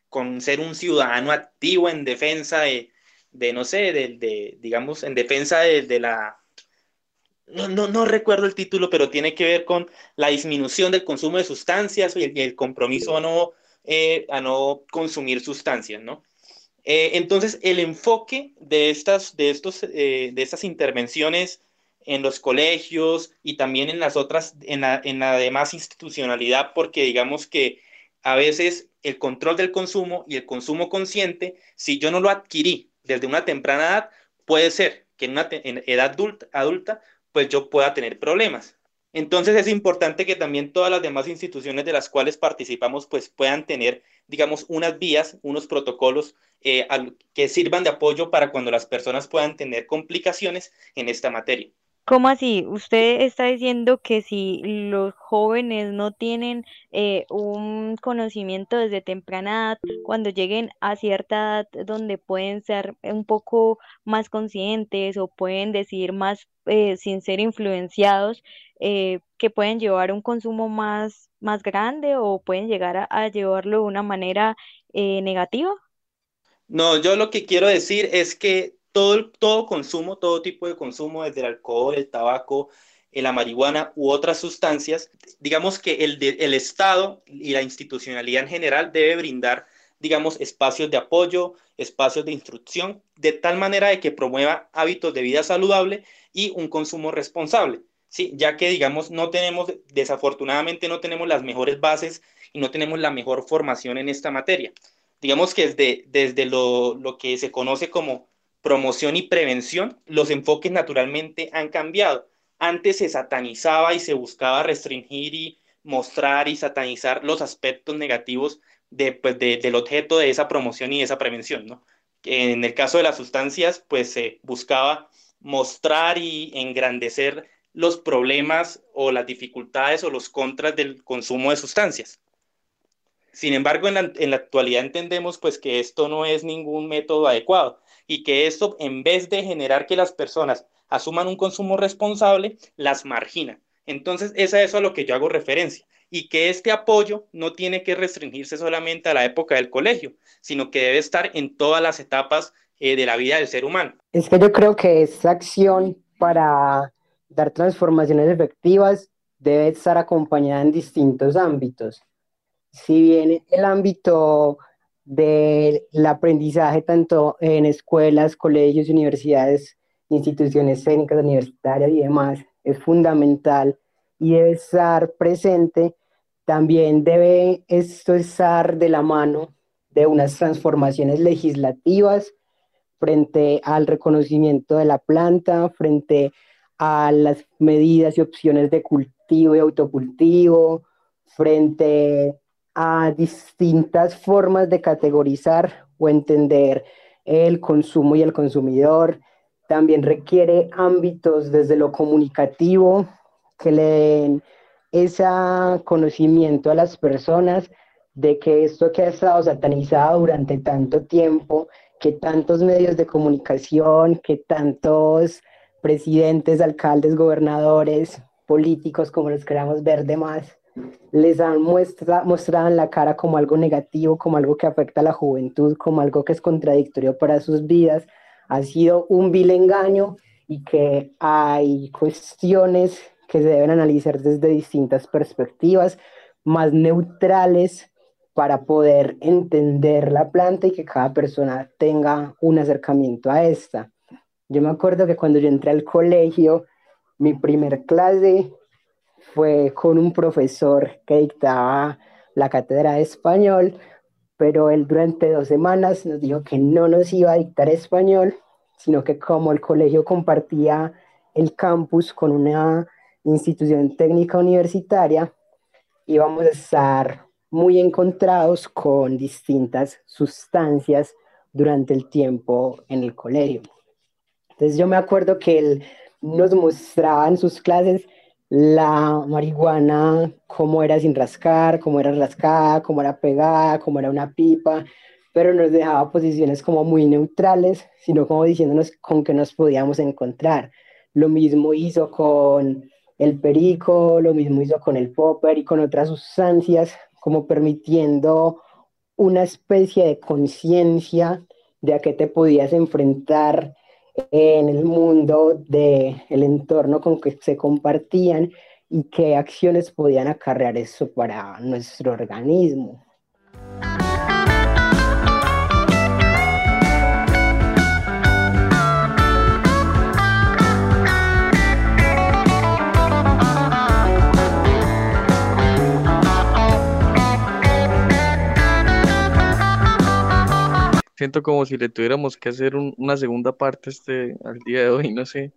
Speaker 1: con ser un ciudadano activo en defensa de, de no sé, de, de, digamos, en defensa de, de la... No, no, no, recuerdo el título, pero tiene que ver con la disminución del consumo de sustancias y el, compromiso a no, eh, a no consumir sustancias, ¿no? Eh, entonces, el enfoque de estas, de, estos, eh, de estas intervenciones en los colegios y también en las otras, en en la demás institucionalidad, porque digamos que a veces el control del consumo y el consumo consciente, si yo no lo adquirí desde una temprana edad, puede ser que en una edad adulta, adulta, pues yo pueda tener problemas. Entonces es importante que también todas las demás instituciones de las cuales participamos pues puedan tener, digamos, unas vías, unos protocolos eh, que sirvan de apoyo para cuando las personas puedan tener complicaciones en esta materia.
Speaker 5: ¿Cómo así? Usted está diciendo que si los jóvenes no tienen eh, un conocimiento desde temprana edad, cuando lleguen a cierta edad donde pueden ser un poco más conscientes o pueden decidir más eh, sin ser influenciados, eh, que pueden llevar un consumo más, más grande o pueden llegar a llevarlo de una manera negativa?
Speaker 1: No, yo lo que quiero decir es que todo, todo consumo, todo tipo de consumo, desde el alcohol, el tabaco, la marihuana u otras sustancias, digamos que el, el Estado y la institucionalidad en general debe brindar, digamos, espacios de apoyo, espacios de instrucción, de tal manera de que promueva hábitos de vida saludable y un consumo responsable. Sí, ya que digamos no tenemos, desafortunadamente no tenemos las mejores bases y no tenemos la mejor formación en esta materia. Digamos que desde, desde lo, lo que se conoce como promoción y prevención, los enfoques naturalmente han cambiado. Antes se satanizaba y se buscaba restringir y mostrar y satanizar los aspectos negativos de, pues, del objeto de esa promoción y esa prevención, ¿no? En el caso de las sustancias, pues se buscaba mostrar y engrandecer los problemas o las dificultades o los contras del consumo de sustancias. Sin embargo, en la, en la actualidad entendemos pues que esto no es ningún método adecuado, y que esto, en vez de generar que las personas asuman un consumo responsable, las margina. Entonces, es a eso a lo que yo hago referencia y que este apoyo no tiene que restringirse solamente a la época del colegio, sino que debe estar en todas las etapas eh, de la vida del ser humano.
Speaker 6: Es que yo creo que esta acción para dar transformaciones efectivas debe estar acompañada en distintos ámbitos. Si bien el ámbito del aprendizaje tanto en escuelas, colegios, universidades, instituciones técnicas, universitarias y demás es fundamental y debe estar presente. También debe esto estar de la mano de unas transformaciones legislativas frente al reconocimiento de la planta, frente a las medidas y opciones de cultivo y autocultivo, frente a distintas formas de categorizar o entender el consumo y el consumidor. También requiere ámbitos desde lo comunicativo que le den ese conocimiento a las personas de que esto que ha estado satanizado durante tanto tiempo, que tantos medios de comunicación, que tantos presidentes, alcaldes, gobernadores, políticos, como los queramos ver de más, les han muestra, mostrado en la cara como algo negativo, como algo que afecta a la juventud, como algo que es contradictorio para sus vidas, ha sido un vil engaño y que hay cuestiones que se deben analizar desde distintas perspectivas, más neutrales para poder entender la planta y que cada persona tenga un acercamiento a esta. Yo me acuerdo que cuando yo entré al colegio, mi primer clase fue con un profesor que dictaba la cátedra de español, pero él durante dos semanas nos dijo que no nos iba a dictar español, sino que como el colegio compartía el campus con una institución técnica universitaria, íbamos a estar muy encontrados con distintas sustancias durante el tiempo en el colegio. Entonces yo me acuerdo que él nos mostraba en sus clases la marihuana, cómo era sin rascar, cómo era rascada, cómo era pegada, cómo era una pipa, pero nos dejaba posiciones como muy neutrales, sino como diciéndonos con qué nos podíamos encontrar. Lo mismo hizo con el perico, lo mismo hizo con el popper y con otras sustancias, como permitiendo una especie de conciencia de a qué te podías enfrentar en el mundo del el entorno con que se compartían y qué acciones podían acarrear eso para nuestro organismo.
Speaker 4: Siento como si le tuviéramos que hacer una segunda parte este al día de hoy, no sé.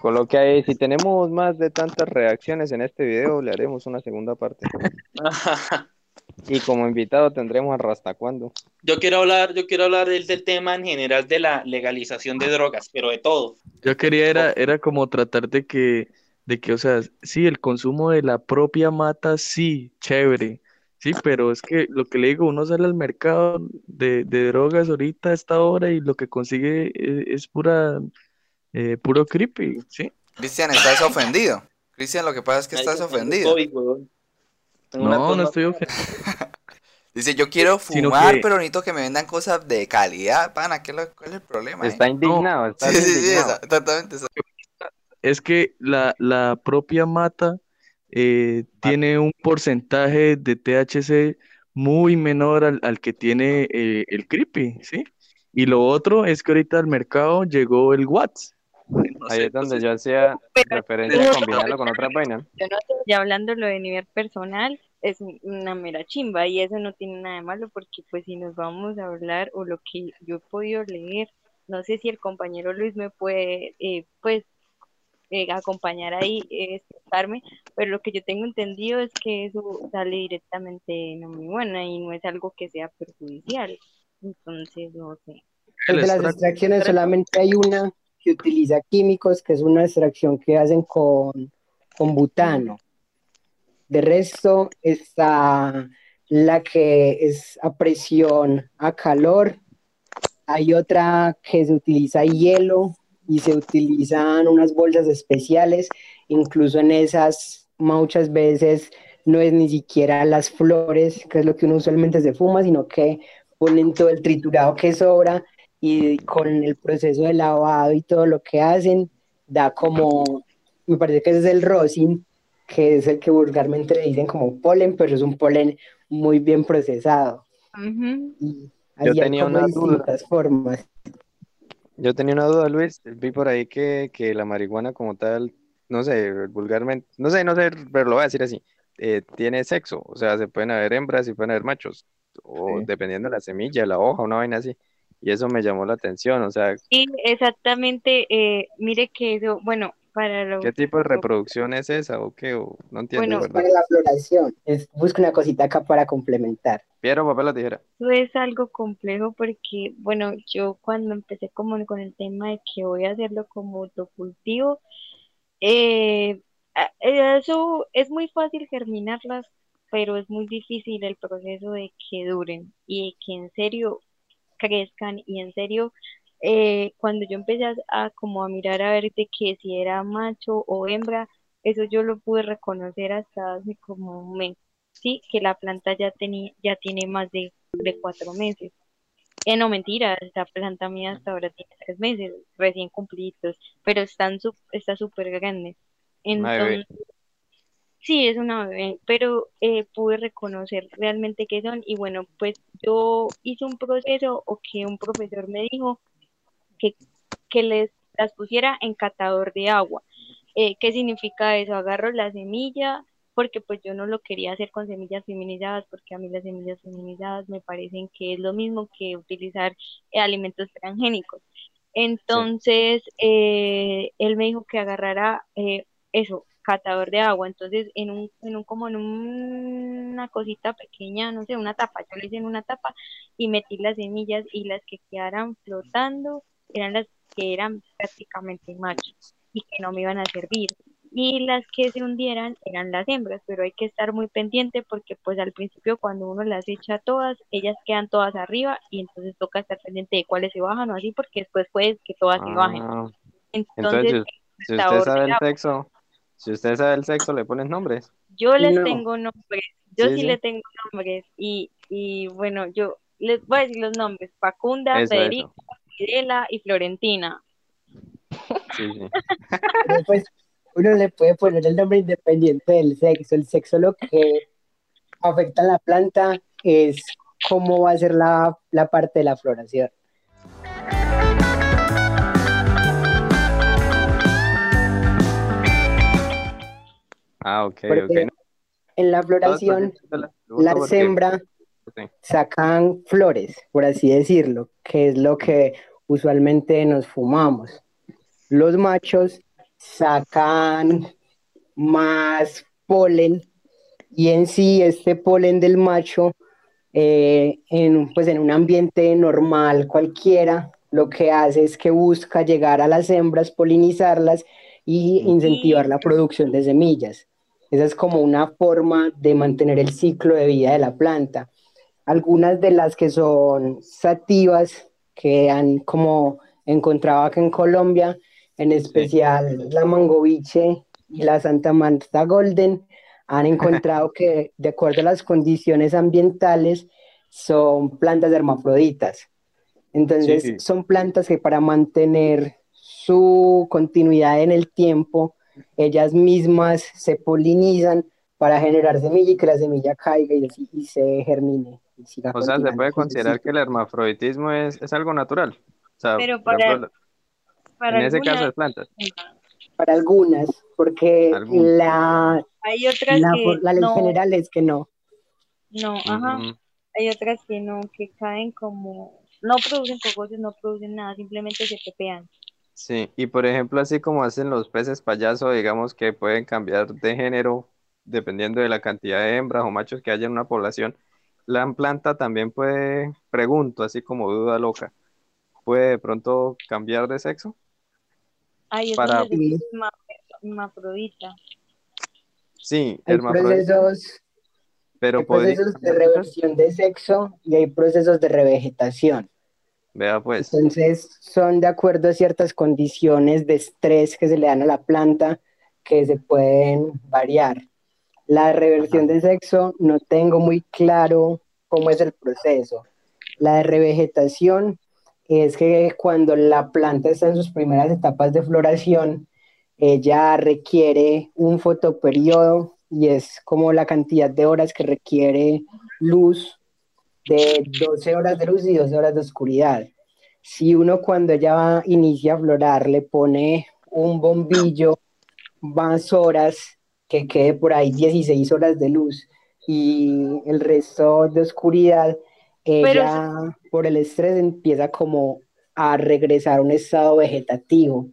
Speaker 2: Coloque ahí, si tenemos más de tantas reacciones en este video, le haremos una segunda parte. y como invitado tendremos a Rasta cuando.
Speaker 1: Yo quiero hablar, yo quiero hablar del, del, tema en general de la legalización de drogas, pero de todo.
Speaker 4: Yo quería era, era como tratar de que, de que, o sea, sí, el consumo de la propia mata, sí, chévere, Sí, pero es que lo que le digo, uno sale al mercado de, drogas ahorita a esta hora y lo que consigue e, es, pura, eh, puro creepy, ¿sí?
Speaker 7: Cristian, estás ofendido. Cristian, lo que pasa es que estás ofendido.
Speaker 4: No, no estoy ofendido.
Speaker 7: Dice, yo quiero fumar, pero necesito que me vendan cosas de calidad, pana, ¿qué ¿cuál es el problema?
Speaker 2: Está indignado, está sí, indignado.
Speaker 7: Sí, exactamente.
Speaker 4: Es que la, la propia mata eh, tiene un porcentaje de THC muy menor al, que tiene eh, el creepy, ¿sí? Y lo otro es que ahorita al mercado llegó el Watts.
Speaker 2: Ahí es donde yo hacía referencia a combinarlo con otra vaina.
Speaker 5: Yo no ya hablando lo de nivel personal, es una mera chimba y eso no tiene nada de malo porque pues si nos vamos a hablar o lo que yo he podido leer, no sé si el compañero Luis me puede eh, pues eh, acompañar ahí, eh, pero lo que yo tengo entendido es que eso sale directamente no muy buena y no es algo que sea perjudicial. Entonces, no sé.
Speaker 6: Pues de las extracciones solamente hay una que utiliza químicos, que es una extracción que hacen con, con butano. De resto está la que es a presión, a calor. Hay otra que se utiliza hielo y se utilizan unas bolsas especiales, incluso en esas muchas veces no es ni siquiera las flores, que es lo que uno usualmente se fuma, sino que ponen todo el triturado que sobra y con el proceso de lavado y todo lo que hacen, da como, me parece que ese es el rosin, que es el que vulgarmente le dicen como polen, pero es un polen muy bien procesado.
Speaker 2: y Yo tenía unas distintas formas. Yo tenía una duda, Luis. Vi por ahí que, la marihuana como tal, no sé, vulgarmente, no sé, no sé, pero lo voy a decir así, eh, tiene sexo, o sea, se pueden haber hembras y pueden haber machos, o dependiendo de la semilla, la hoja, una vaina así. Y eso me llamó la atención, o sea.
Speaker 5: Sí, exactamente. Eh, mire que eso, bueno,
Speaker 2: ¿Qué tipo de reproducción es esa o qué? no entiendo.
Speaker 6: Bueno, para la floración. Es, busca una cosita acá para complementar.
Speaker 2: Piedra, papel la tijera.
Speaker 5: Eso es algo complejo porque, bueno, yo cuando empecé como con el tema de que voy a hacerlo como autocultivo, eh, eso es muy fácil germinarlas, pero es muy difícil el proceso de que duren y que en serio crezcan y en serio eh, cuando yo empecé a, como a mirar a ver de que si era macho o hembra, eso yo lo pude reconocer hasta hace como un mes, sí, que la planta ya tenía, ya tiene más de, cuatro meses. Eh, no, mentira, esta planta mía hasta ahora tiene tres meses, recién cumplidos, pero están está súper grande. Entonces, sí, es una bebé, pero eh, pude reconocer realmente qué son y bueno, pues yo hice un proceso o que un profesor me dijo que, les las pusiera en catador de agua. Eh, ¿Qué significa eso? Agarro la semilla, porque pues yo no lo quería hacer con semillas feminizadas, porque a mí las semillas feminizadas me parecen que es lo mismo que utilizar eh, alimentos transgénicos. Entonces, eh, él me dijo que agarrara eso, catador de agua, entonces en un, en un como en una cosita pequeña, no sé, una tapa, yo le hice en una tapa y metí las semillas y las que quedaran flotando eran las que eran prácticamente machos y que no me iban a servir. y las que se hundieran eran las hembras, pero hay que estar muy pendiente porque pues al principio cuando uno las echa todas, ellas quedan todas arriba y entonces toca estar pendiente de cuáles se bajan o así porque después puede que todas se bajen.
Speaker 2: Ah,
Speaker 5: Entonces,
Speaker 2: si, si usted sabe el sexo, si usted sabe el sexo, le pones nombres.
Speaker 5: yo les
Speaker 6: No.
Speaker 5: tengo nombres, yo
Speaker 2: Sí,
Speaker 5: sí,
Speaker 2: sí.
Speaker 5: le tengo nombres y, y bueno, yo les voy a decir los nombres, Facunda,
Speaker 2: Eso,
Speaker 5: Federica,
Speaker 2: eso.
Speaker 5: Fidela y Florentina.
Speaker 2: Sí,
Speaker 6: pues uno le puede poner el nombre independiente del sexo. El sexo lo que afecta a la planta es cómo va a ser la, la parte de la floración.
Speaker 2: Ah, ok,
Speaker 6: Porque
Speaker 2: ok.
Speaker 6: En la floración
Speaker 2: la pregunto
Speaker 6: sacan flores, por así decirlo, que es lo que usualmente nos fumamos. Los machos sacan más polen y en sí este polen del macho eh, en, pues en un ambiente normal cualquiera lo que hace es que busca llegar a las hembras, polinizarlas y incentivar la producción de semillas. Esa es como una forma de mantener el ciclo de vida de la planta. Algunas de las que son sativas, que han como encontrado acá en Colombia, en especial la mangoviche y la Santa Marta Golden, han encontrado que de acuerdo a las condiciones ambientales son plantas hermafroditas. Entonces
Speaker 2: Sí.
Speaker 6: son plantas que para mantener su continuidad en el tiempo, ellas mismas se polinizan para generar semilla y que la semilla caiga y, y se germine.
Speaker 2: O sea, se puede considerar que el hermafroditismo es, es algo natural. O sea,
Speaker 5: Pero para-
Speaker 2: ejemplo,
Speaker 5: Para
Speaker 2: en ese
Speaker 5: algunas,
Speaker 2: caso de plantas.
Speaker 6: Para algunas, porque
Speaker 2: Algunas.
Speaker 6: la,
Speaker 5: hay otras
Speaker 6: la,
Speaker 5: que
Speaker 6: la ley
Speaker 5: no,
Speaker 6: general es que no.
Speaker 5: no, ajá. Hay otras que no, que caen como, no producen cogollos, no producen nada, simplemente se pepean.
Speaker 2: Sí, y por ejemplo, así como hacen los peces payaso, digamos que pueden cambiar de género dependiendo de la cantidad de hembras o machos que haya en una población, la planta también puede, pregunto, así como duda loca, puede de pronto cambiar de sexo.
Speaker 5: Ahí es
Speaker 2: Para-
Speaker 5: donde hermafrodita.
Speaker 2: Sí,
Speaker 6: Hay
Speaker 2: hermafrodita,
Speaker 6: procesos,
Speaker 2: pero
Speaker 6: hay
Speaker 2: podría
Speaker 6: procesos de
Speaker 2: cambiar de sexo.
Speaker 6: reversión de sexo y hay procesos de revegetación.
Speaker 2: Vea pues,
Speaker 6: Entonces, son de acuerdo a ciertas condiciones de estrés que se le dan a la planta que se pueden variar. La reversión de sexo no tengo muy claro cómo es el proceso. La de revegetación es que cuando la planta está en sus primeras etapas de floración, ella requiere un fotoperiodo y es como la cantidad de horas que requiere luz de 12 horas de luz y 12 horas de oscuridad. Si uno cuando ya va- inicia a florar le pone un bombillo más horas, que quede por ahí 16 horas de luz y el resto de oscuridad, ella por el estrés empieza como a regresar a un estado vegetativo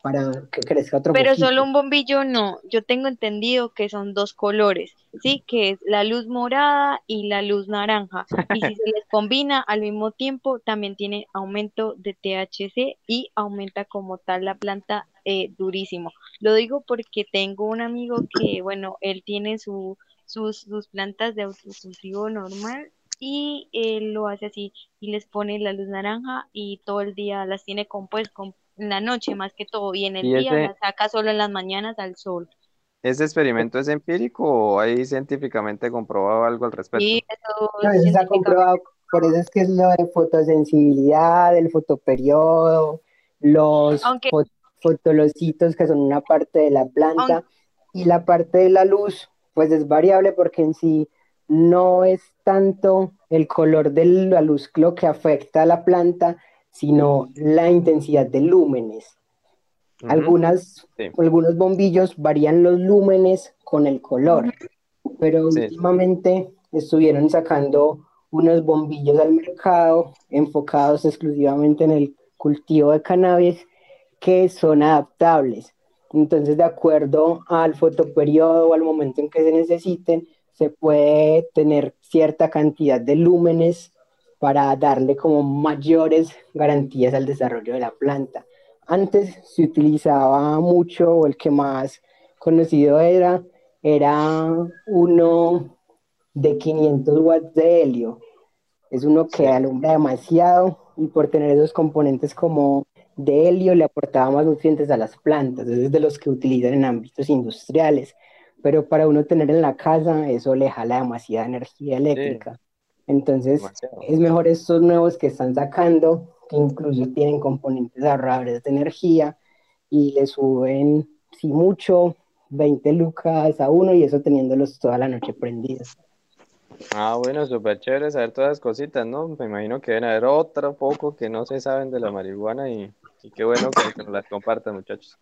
Speaker 6: para que crezca otro
Speaker 5: Pero
Speaker 6: poquito.
Speaker 5: solo un bombillo no. Yo tengo entendido que son dos colores, ¿sí? Que es la luz morada y la luz naranja. Y si se les combina al mismo tiempo, también tiene aumento de THC y aumenta como tal la planta eh, durísimo. Lo digo porque tengo un amigo que, bueno, él tiene su, sus, sus plantas de autocultivo normal y él lo hace así y les pone la luz naranja y todo el día las tiene con, pues, con, en la noche más que todo y en el
Speaker 2: ¿Y
Speaker 5: día
Speaker 2: ese-
Speaker 5: las saca solo en las mañanas al sol.
Speaker 2: ¿ese experimento es empírico o hay científicamente comprobado algo al respecto?
Speaker 5: Y eso
Speaker 6: No, eso está comprobado, por eso es que es lo de fotosensibilidad, el fotoperiodo, los
Speaker 5: Aunque-
Speaker 6: fotolocitos que son una parte de la planta y la parte de la luz, pues es variable porque en sí no es tanto el color de la luz lo que afecta a la planta, sino la intensidad de lúmenes.
Speaker 2: Ujú.
Speaker 6: Algunas,
Speaker 2: Sí.
Speaker 6: algunos bombillos varían los lúmenes con el color, pero
Speaker 2: Sí.
Speaker 6: últimamente estuvieron sacando unos bombillos al mercado enfocados exclusivamente en el cultivo de cannabis que son adaptables. Entonces, de acuerdo al fotoperiodo o al momento en que se necesiten, se puede tener cierta cantidad de lúmenes para darle como mayores garantías al desarrollo de la planta. Antes se utilizaba mucho, o el que más conocido era, era uno de 500 watts de helio. Es uno que alumbra demasiado y por tener esos componentes como de helio le aportaba más nutrientes a las plantas. Es de los que utilizan en ámbitos industriales. Pero para uno tener en la casa, eso le jala demasiada energía eléctrica. Entonces, es mejor estos nuevos que están sacando, que incluso tienen componentes ahorradores de energía y le suben, si mucho, 20 lucas a uno y eso teniéndolos toda la noche prendidos.
Speaker 2: Ah, bueno, súper chévere saber todas las cositas, ¿no? Me imagino que deben haber otro poco que no se saben de la marihuana y, qué bueno que, nos las compartan, muchachos.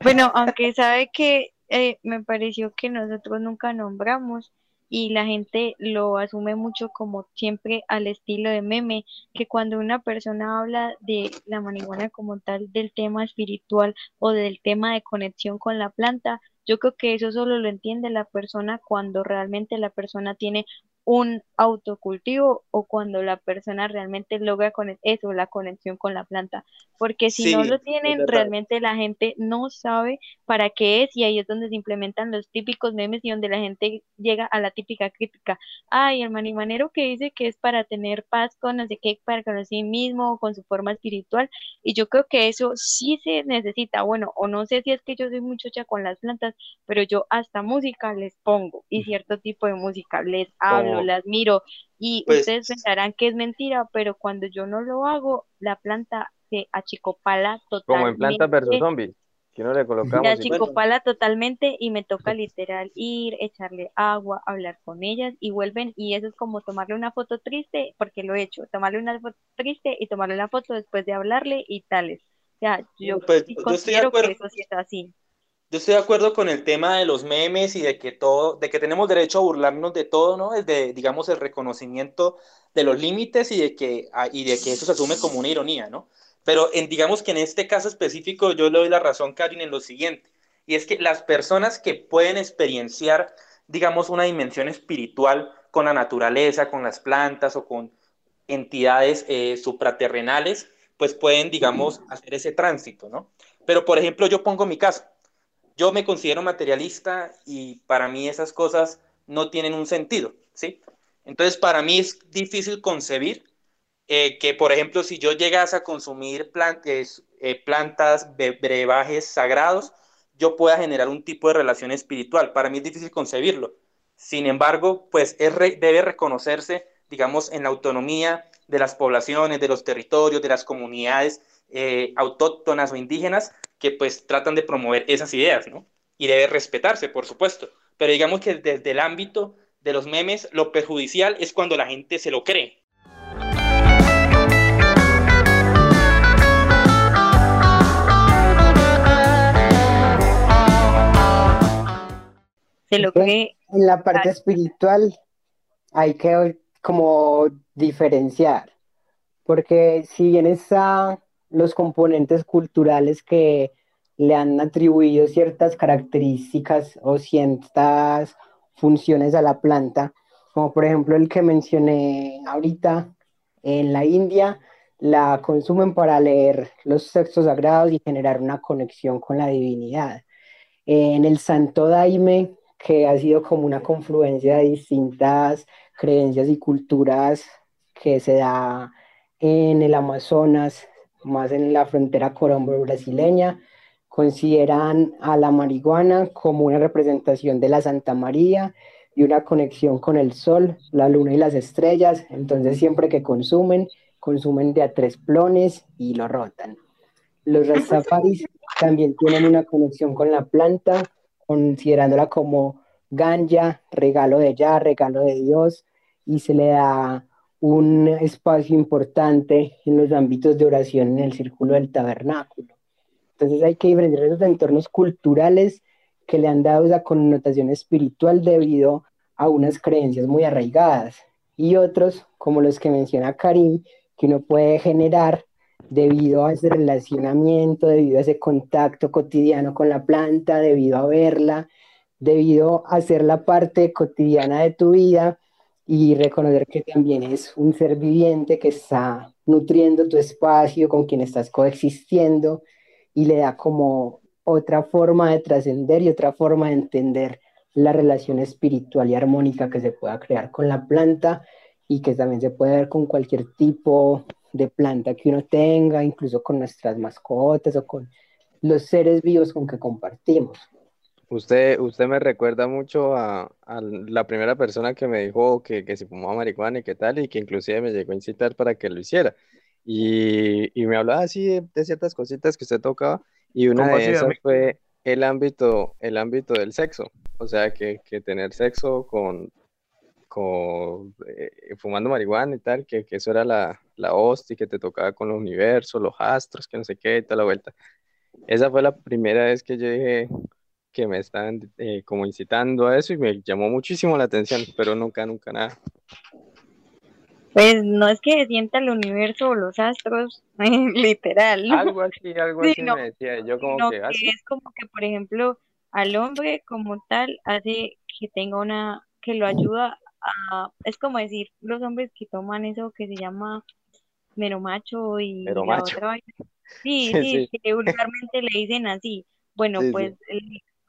Speaker 5: Bueno, aunque sabe que eh, me pareció que nosotros nunca nombramos y la gente lo asume mucho como siempre al estilo de meme, que cuando una persona habla de la marihuana como tal, del tema espiritual o del tema de conexión con la planta, yo creo que eso solo lo entiende la persona cuando realmente la persona tiene un autocultivo o cuando la persona realmente logra con eso, la conexión con la planta. Porque si no lo tienen, realmente la gente no sabe para qué es y ahí es donde se implementan los típicos memes y donde la gente llega a la típica crítica. Ay, el manimanero que dice que es para tener paz con no sé qué, para con sí mismo o con su forma espiritual. Y yo creo que eso sí se necesita. Bueno, o no sé si es que yo soy muchacha con las plantas, pero yo hasta música les pongo y cierto tipo de música les hablo las miro y pues ustedes pensarán que es mentira, pero cuando yo no lo hago, la planta se achicopala totalmente.
Speaker 2: Como en planta versus zombie, que no le colocamos.
Speaker 5: Se achicopala totalmente y me toca literal ir, echarle agua, hablar con ellas y vuelven y eso es como tomarle una foto triste, porque lo he hecho, tomarle una foto triste y tomarle la foto después de hablarle y tales. O sea, yo, pues, considero que eso sí es así
Speaker 1: yo estoy de acuerdo con el tema de los memes y de que todo, de que tenemos derecho a burlarnos de todo, ¿no? Desde, digamos, el reconocimiento de los límites y de que, ah, y de que eso se asume como una ironía, ¿no? Pero en, digamos que en este caso específico yo le doy la razón, Karin, en lo siguiente, y es que las personas que pueden experienciar, digamos, una dimensión espiritual con la naturaleza, con las plantas o con entidades eh, supraterrenales, pues pueden, digamos, hacer ese tránsito, ¿no? Pero, por ejemplo, yo pongo mi caso yo me considero materialista y para mí esas cosas no tienen un sentido, ¿sí? Entonces, para mí es difícil concebir eh, que, por ejemplo, si yo llegase a consumir plantas, eh, plantas, brebajes sagrados, yo pueda generar un tipo de relación espiritual. Para mí es difícil concebirlo. Sin embargo, pues debe reconocerse, digamos, en la autonomía de las poblaciones, de los territorios, de las comunidades eh, autóctonas o indígenas que pues tratan de promover esas ideas, ¿no? Y debe respetarse, por supuesto. Pero digamos que desde el ámbito de los memes, lo perjudicial es cuando la gente se lo cree.
Speaker 5: Se lo cree.
Speaker 6: En la parte espiritual hay que como diferenciar, porque si bien está los componentes culturales que le han atribuido ciertas características o ciertas funciones a la planta, como por ejemplo el que mencioné ahorita en la India, la consumen para leer los textos sagrados y generar una conexión con la divinidad. En el Santo Daime, que ha sido como una confluencia de distintas creencias y culturas que se da en el Amazonas, más en la frontera colombo-brasileña, consideran a la marihuana como una representación de la Santa María y una conexión con el sol, la luna y las estrellas. Entonces siempre que consumen, consumen de a tres plones y lo rotan. Los rastafaris también tienen una conexión con la planta, considerándola como ganja, regalo de ya, regalo de Dios, y se le da un espacio importante en los ámbitos de oración en el círculo del tabernáculo. Entonces hay que diferenciar esos entornos culturales que le han dado esa connotación espiritual debido a unas creencias muy arraigadas y otros, como los que menciona Karim, que uno puede generar debido a ese relacionamiento, debido a ese contacto cotidiano con la planta, debido a verla, debido a ser la parte cotidiana de tu vida y reconocer que también es un ser viviente que está nutriendo tu espacio, con quien estás coexistiendo y le da como otra forma de trascender y otra forma de entender la relación espiritual y armónica que se pueda crear con la planta y que también se puede ver con cualquier tipo de planta que uno tenga, incluso con nuestras mascotas o con los seres vivos con que compartimos.
Speaker 2: Usted, usted me recuerda mucho a, la primera persona que me dijo que, que se fumaba marihuana y qué tal, y que inclusive me llegó a incitar para que lo hiciera. Y, me hablaba así de, ciertas cositas que usted tocaba, y una de esas fue el ámbito, el ámbito del sexo. O sea, que, tener sexo con, con eh, fumando marihuana y tal, que, eso era la, la hostia, que te tocaba con los universos, los astros, que no sé qué, y toda la vuelta. Esa fue la primera vez que yo dije que me estaban eh, como incitando a eso y me llamó muchísimo la atención, pero nunca, nunca nada.
Speaker 5: Pues no es que sienta el universo o los astros, literal.
Speaker 2: Algo así, algo así me decía. Yo como que,
Speaker 5: que es como que, por ejemplo, al hombre como tal hace que tenga una, que lo ayuda a, es como decir, los hombres que toman eso que se llama mero macho y
Speaker 2: la otra
Speaker 5: Sí, sí, que vulgarmente le dicen así. Bueno, pues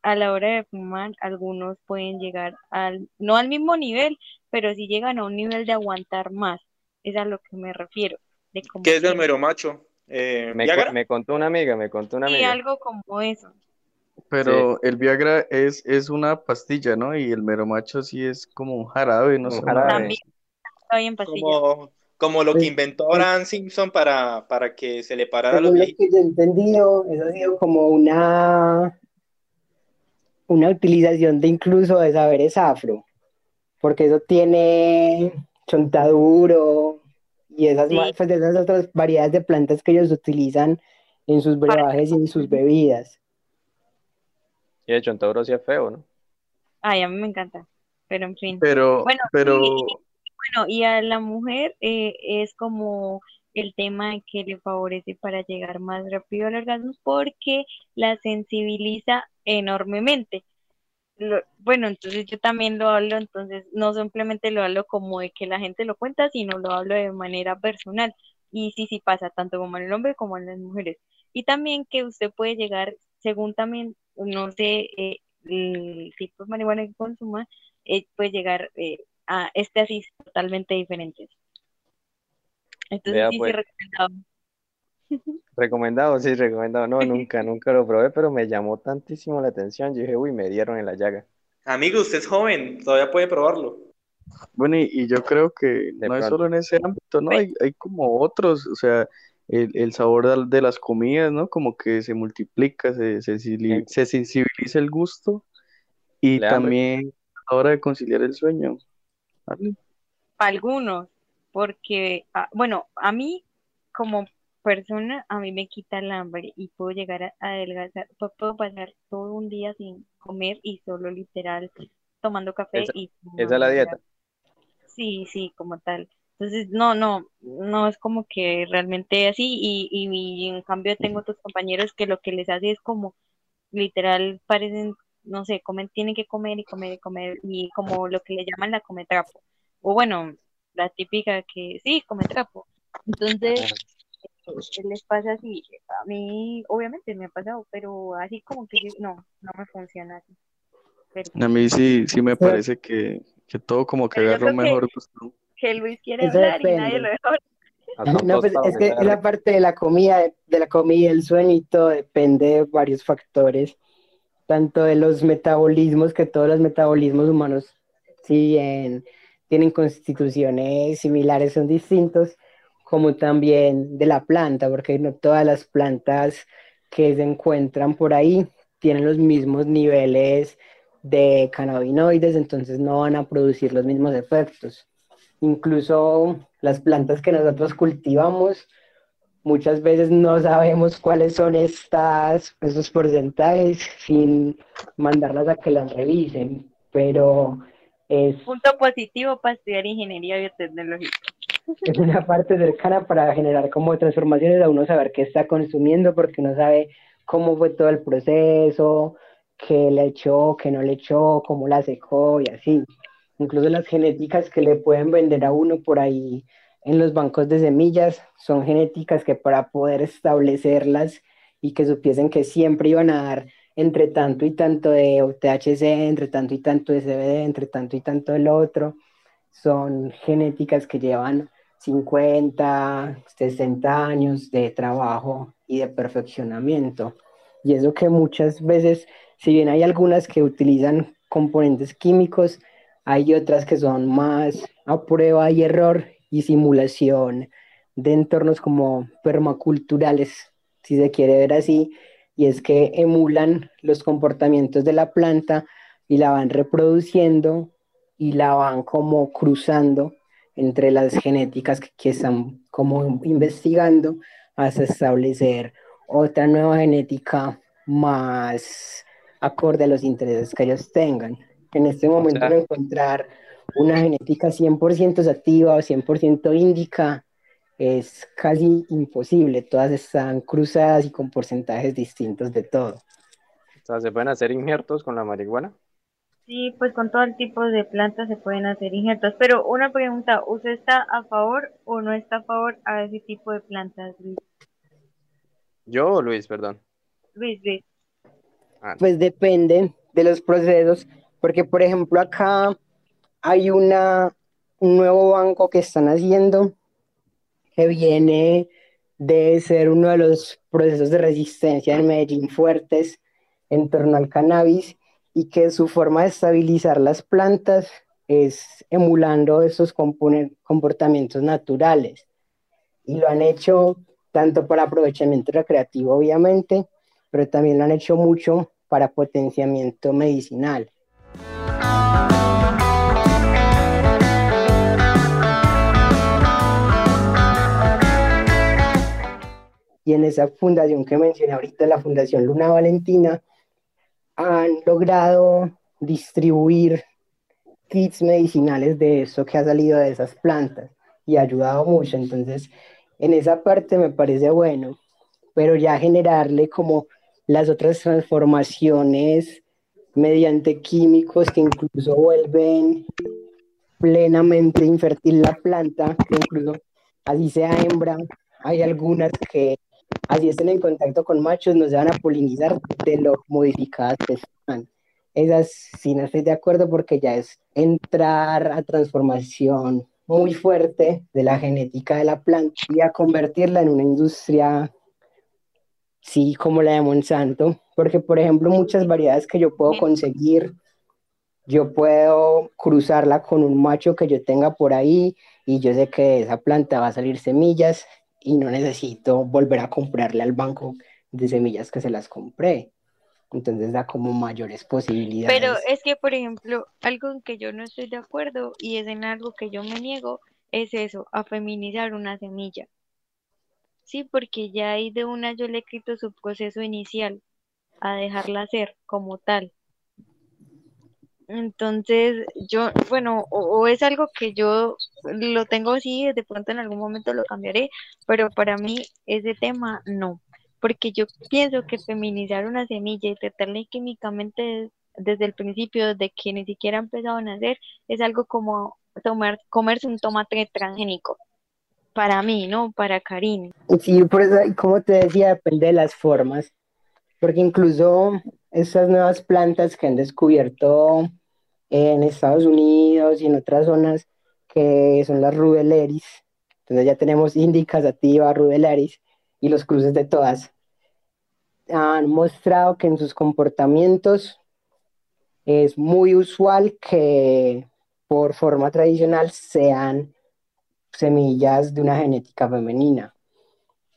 Speaker 5: a la hora de fumar, algunos pueden llegar al, no al mismo nivel, pero sí llegan a un nivel de aguantar más. Es a lo que me refiero.
Speaker 1: De ¿Qué es el mero macho?
Speaker 2: Eh, me, contó una amiga, me contó una amiga.
Speaker 5: Sí, algo como eso.
Speaker 4: Pero el Viagra es, es una pastilla, ¿no? Y el mero macho sí es como un jarabe, no sé.
Speaker 5: También en
Speaker 1: Como, como lo que inventó Abraham Simpson para, para que se le parara los
Speaker 6: lo que yo he entendido, eso ha sido como una una utilización de incluso de saberes afro, porque eso tiene chontaduro y esas, pues, de esas otras variedades de plantas que ellos utilizan en sus brebajes y en sus bebidas.
Speaker 2: Y el chontaduro sí es feo, ¿no?
Speaker 5: Ay, a mí me encanta, pero en fin.
Speaker 4: Pero, bueno, pero...
Speaker 5: Y, bueno, y a la mujer eh, es como el tema que le favorece para llegar más rápido al orgasmo porque la sensibiliza enormemente. bueno, entonces yo también lo hablo, entonces no simplemente lo hablo como de que la gente lo cuenta, sino lo hablo de manera personal. Y sí, sí pasa, tanto como en el hombre como en las mujeres. Y también que usted puede llegar, según también, no sé, eh, el tipo de marihuana que consuma, eh, puede llegar eh, a este así totalmente diferentes. Entonces sí, pues. recomendado.
Speaker 2: Recomendado, sí, recomendado. No, nunca, nunca lo probé, pero me llamó tantísimo la atención. Yo dije, uy, me dieron en la llaga.
Speaker 1: Amigo, usted es joven, todavía puede probarlo.
Speaker 4: Bueno, y, yo creo que no es solo en ese ámbito, ¿no? Hay, hay como otros, o sea, el, sabor de, las comidas, ¿no? Como que se multiplica, se, se, sensibiliza el gusto y también a la hora de conciliar el sueño.
Speaker 5: Algunos, porque, ah, bueno, a mí como persona, a mí me quita el hambre y puedo llegar a, adelgazar, puedo pasar todo un día sin comer y solo literal tomando café y...
Speaker 2: Esa es la dieta.
Speaker 5: Sí, sí, como tal. Entonces, no, no, no es como que realmente así y, y, en cambio tengo otros compañeros que lo que les hace es como literal parecen, no sé, comen, tienen que comer y comer y comer y como lo que le llaman la cometrapo. O bueno, la típica que sí, come trapo. Entonces, ¿qué les pasa así? A mí, obviamente me ha pasado, pero así como que no, no me funciona así.
Speaker 4: A mí sí, sí me parece que, que todo como que agarra un mejor
Speaker 5: gusto. Que Luis quiere hablar y nadie lo deja.
Speaker 6: No, pues es que la parte de la comida, de la comida, el sueño y todo depende de varios factores, tanto de los metabolismos, que todos los metabolismos humanos, si bien tienen constituciones similares, son distintos, como también de la planta, porque no todas las plantas que se encuentran por ahí tienen los mismos niveles de cannabinoides, entonces no van a producir los mismos efectos. Incluso las plantas que nosotros cultivamos, muchas veces no sabemos cuáles son estas, esos porcentajes sin mandarlas a que las revisen, pero
Speaker 5: Punto positivo para estudiar ingeniería biotecnológica.
Speaker 6: Es una parte cercana para generar como transformaciones a uno saber qué está consumiendo porque uno sabe cómo fue todo el proceso, qué le echó, qué no le echó, cómo la secó y así. Incluso las genéticas que le pueden vender a uno por ahí en los bancos de semillas son genéticas que para poder establecerlas y que supiesen que siempre iban a dar entre tanto y tanto de THC, entre tanto y tanto de CBD, entre tanto y tanto del otro. Son genéticas que llevan 50, 60 años de trabajo y de perfeccionamiento. Y eso que muchas veces, si bien hay algunas que utilizan componentes químicos, hay otras que son más a prueba y error y simulación de entornos como permaculturales, si se quiere ver así, y es que emulan los comportamientos de la planta y la van reproduciendo y la van como cruzando entre las genéticas que, están como investigando hasta establecer otra nueva genética más acorde a los intereses que ellos tengan. En este momento encontrar una genética 100% sativa o 100% índica es casi imposible. Todas están cruzadas y con porcentajes distintos de todo.
Speaker 2: O sea, ¿se pueden hacer injertos con la marihuana?
Speaker 5: Sí, pues con todo el tipo de plantas se pueden hacer injertos. Pero una pregunta, ¿usted está a favor o no está a favor a ese tipo de plantas, Luis?
Speaker 2: Yo o Luis, perdón.
Speaker 5: Luis, Luis.
Speaker 6: Ah. Pues depende de los procesos, porque por ejemplo acá hay una, un nuevo banco que están haciendo que viene de ser uno de los procesos de resistencia en Medellín fuertes en torno al cannabis y que su forma de estabilizar las plantas es emulando esos comportamientos naturales. Y lo han hecho tanto para aprovechamiento recreativo, obviamente, pero también lo han hecho mucho para potenciamiento medicinal. Y en esa fundación que mencioné ahorita, la Fundación Luna Valentina, han logrado distribuir kits medicinales de eso que ha salido de esas plantas y ha ayudado mucho. Entonces, en esa parte me parece bueno, pero ya generarle como las otras transformaciones mediante químicos que incluso vuelven plenamente infértil la planta, que incluso así sea hembra, hay algunas que así estén en contacto con machos, no se van a polinizar de lo modificadas que están. Esas sí no estoy de acuerdo porque ya es entrar a transformación muy fuerte de la genética de la planta y a convertirla en una industria, sí, como la de Monsanto, porque por ejemplo muchas variedades que yo puedo conseguir, yo puedo cruzarla con un macho que yo tenga por ahí y yo sé que de esa planta va a salir semillas y no necesito volver a comprarle al banco de semillas que se las compré. Entonces da como mayores posibilidades.
Speaker 5: Pero es que, por ejemplo, algo en que yo no estoy de acuerdo y es en algo que yo me niego, es eso, a feminizar una semilla. Sí, porque ya ahí de una yo le he quito su proceso inicial, a dejarla ser como tal. Entonces, yo, bueno, o, es algo que yo lo tengo así, de pronto en algún momento lo cambiaré, pero para mí ese tema no, porque yo pienso que feminizar una semilla y tratarla químicamente desde el principio, desde que ni siquiera ha empezado a nacer, es algo como tomar, comerse un tomate transgénico. Para mí, ¿no? Para Karim.
Speaker 6: Sí, por eso, como te decía, depende de las formas, porque incluso esas nuevas plantas que han descubierto en Estados Unidos y en otras zonas que son las rubeleris. Entonces ya tenemos indica, sativa, rubeleris y los cruces de todas. Han mostrado que en sus comportamientos es muy usual que por forma tradicional sean semillas de una genética femenina,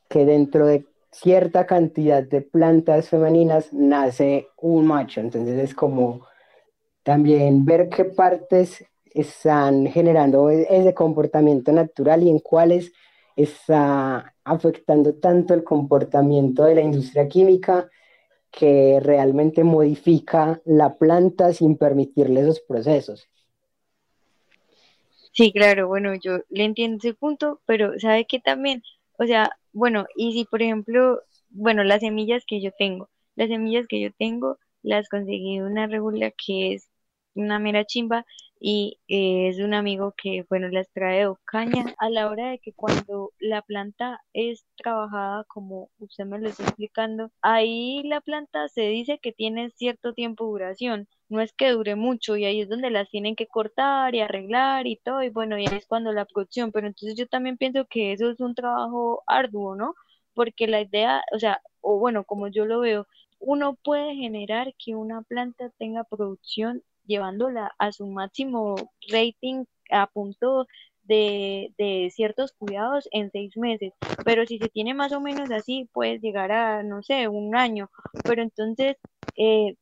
Speaker 6: que dentro de cierta cantidad de plantas femeninas nace un macho, entonces es como también ver qué partes están generando ese comportamiento natural y en cuáles está afectando tanto el comportamiento de la industria química que realmente modifica la planta sin permitirle esos procesos.
Speaker 5: Sí, claro, bueno, yo le entiendo ese punto, pero sabe que también, o sea, bueno, y si por ejemplo, bueno, las semillas que yo tengo, las semillas que yo tengo las conseguí una regula que es una mera chimba, y eh, es un amigo que, bueno, las trae de Ocaña a la hora de que cuando la planta es trabajada, como usted me lo está explicando, ahí la planta se dice que tiene cierto tiempo de duración, no es que dure mucho y ahí es donde las tienen que cortar y arreglar y todo, y bueno, y ahí es cuando la producción, pero entonces yo también pienso que eso es un trabajo arduo, ¿no? Porque la idea, o sea, o bueno, como yo lo veo, uno puede generar que una planta tenga producción llevándola a su máximo rating a punto de, de, ciertos cuidados en seis meses, pero si se tiene más o menos así, puede llegar a, no sé, un año, pero entonces eh,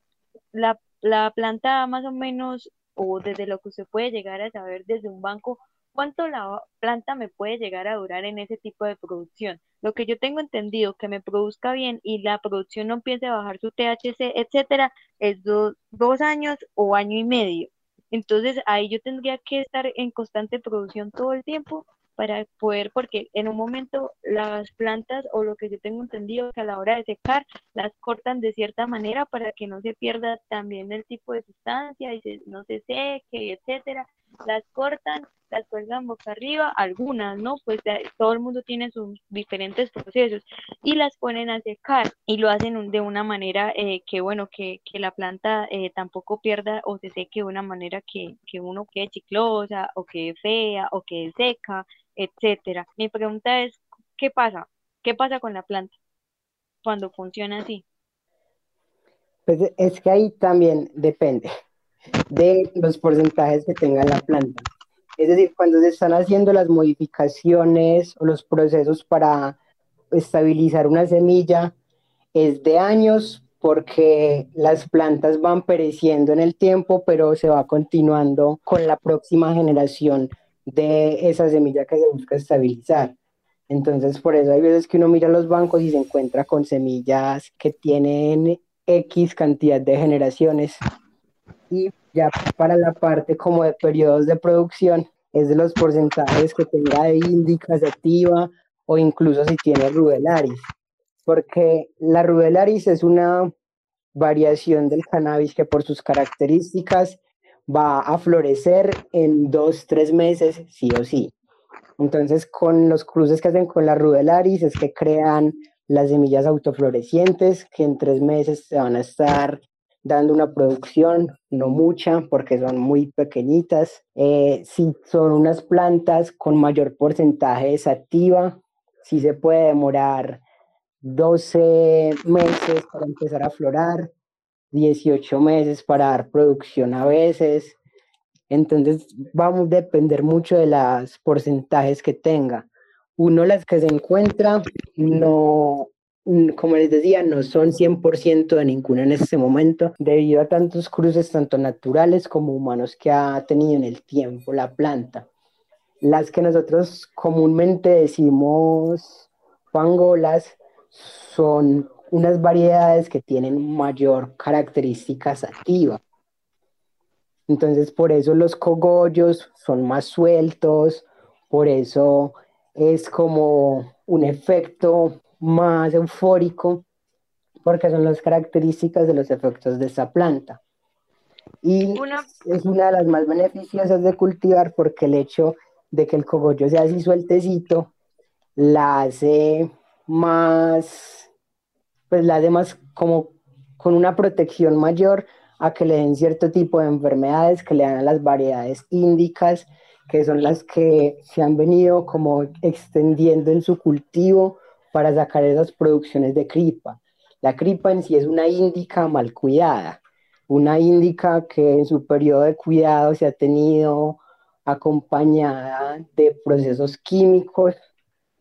Speaker 5: la, la planta más o menos, o desde lo que usted puede llegar a saber desde un banco, ¿cuánto la planta me puede llegar a durar en ese tipo de producción? Lo que yo tengo entendido que me produzca bien y la producción no empiece a bajar su THC, etcétera, es dos años o año y medio. Entonces ahí yo tendría que estar en constante producción todo el tiempo para poder, porque en un momento las plantas o lo que yo tengo entendido que a la hora de secar las cortan de cierta manera para que no se pierda también el tipo de sustancia y no se seque, etcétera. Las cortan, las cuelgan boca arriba, algunas, ¿no? Pues todo el mundo tiene sus diferentes procesos y las ponen a secar y lo hacen de una manera eh, que, bueno, que, que la planta eh, tampoco pierda o se seque de una manera que, que uno quede chiclosa o quede fea o quede seca etcétera. Mi pregunta es, ¿qué pasa? ¿Qué pasa con la planta cuando funciona así?
Speaker 6: Pues es que ahí también depende de los porcentajes que tenga la planta. Es decir, cuando se están haciendo las modificaciones o los procesos para estabilizar una semilla, es de años porque las plantas van pereciendo en el tiempo, pero se va continuando con la próxima generación de esa semilla que se busca estabilizar. Entonces, por eso hay veces que uno mira los bancos y se encuentra con semillas que tienen X cantidad de generaciones. Ya para la parte como de periodos de producción, es de los porcentajes que tenga de índica, sativa o incluso si tiene rubelaris. Porque la rubelaris es una variación del cannabis que por sus características va a florecer en dos, tres meses, sí o sí. Entonces, con los cruces que hacen con la rudelaris es que crean las semillas autoflorecientes que en tres meses se van a estar dando una producción, no mucha, porque son muy pequeñitas. Eh, si son unas plantas con mayor porcentaje de sativa, sí se puede demorar 12 meses para empezar a florar. 18 meses para dar producción a veces. Entonces vamos a depender mucho de los porcentajes que tenga. Uno, las que se encuentra, no, como les decía, no son 100% de ninguna en este momento, debido a tantos cruces, tanto naturales como humanos, que ha tenido en el tiempo la planta. Las que nosotros comúnmente decimos pangolas son unas variedades que tienen mayor características activas. Entonces, por eso los cogollos son más sueltos, por eso es como un efecto más eufórico, porque son las características de los efectos de esa planta. Y es una de las más beneficiosas de cultivar porque el hecho de que el cogollo sea así sueltecito la hace más pues la demás como con una protección mayor a que le den cierto tipo de enfermedades que le dan a las variedades índicas, que son las que se han venido como extendiendo en su cultivo para sacar esas producciones de cripa. La cripa en sí es una índica mal cuidada, una índica que en su periodo de cuidado se ha tenido acompañada de procesos químicos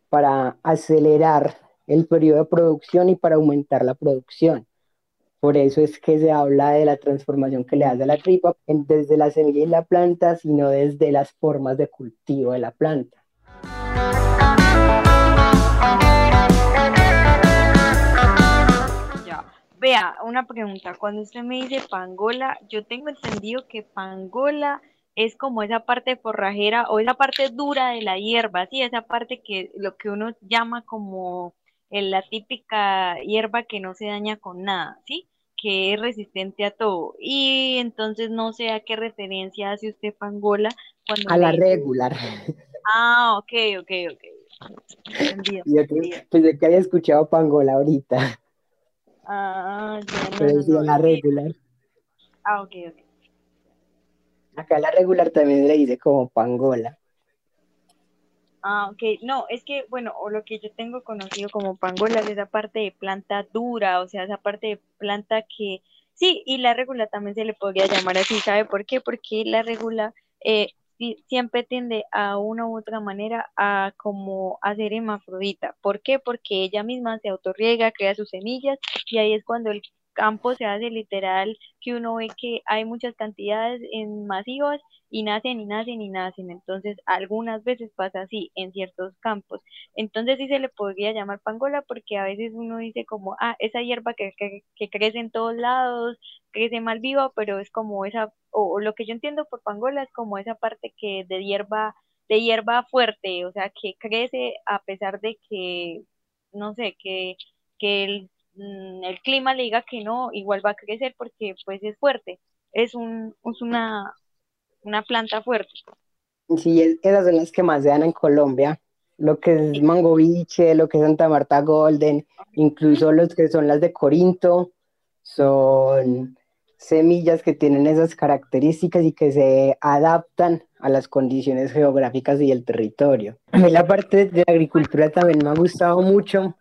Speaker 6: para acelerar el periodo de producción y para aumentar la producción. Por eso es que se habla de la transformación que le hace a la tripa desde la semilla y la planta, sino desde las formas de cultivo de la planta.
Speaker 5: Vea, una pregunta. Cuando usted me dice pangola, yo tengo entendido que pangola es como esa parte forrajera o esa parte dura de la hierba, sí, esa parte que lo que uno llama como la típica hierba que no se daña con nada, ¿sí? que es resistente a todo. Y entonces no sé a qué referencia hace usted Pangola cuando
Speaker 6: A la regular.
Speaker 5: Ah, ok, ok, ok.
Speaker 6: Entendido, Pensé que había escuchado Pangola ahorita.
Speaker 5: Ah, ya no,
Speaker 6: la regular.
Speaker 5: Ah, ok, ok.
Speaker 6: Acá la regular también le dice como Pangola.
Speaker 5: Ah, ok. No, es que, bueno, o lo que yo tengo conocido como pangola es esa parte de planta dura, o sea, esa parte de planta que, sí, y la regula también se le podría llamar así, ¿sabe por qué? Porque la regula eh, siempre tiende a una u otra manera a como a ser hermafrodita. ¿Por qué? Porque ella misma se autorriega, crea sus semillas y ahí es cuando el campo se hace literal que uno ve que hay muchas cantidades en masivas y nacen y nacen y nacen. Entonces, algunas veces pasa así en ciertos campos. Entonces, sí se le podría llamar pangola porque a veces uno dice como, ah, esa hierba que, que, crece en todos lados, crece mal viva, pero es como esa, o, lo que yo entiendo por pangola es como esa parte que de hierba, de hierba fuerte, o sea, que crece a pesar de que, no sé, que, que el, mm, el clima le diga que no, igual va a crecer porque pues es fuerte. Es, un, es una, una planta fuerte.
Speaker 6: Sí, esas son las que más se dan en Colombia. Lo que es Mangoviche, lo que es Santa Marta Golden, incluso los que son las de Corinto, son semillas que tienen esas características y que se adaptan a las condiciones geográficas y el territorio. A mí la parte de la agricultura también me ha gustado mucho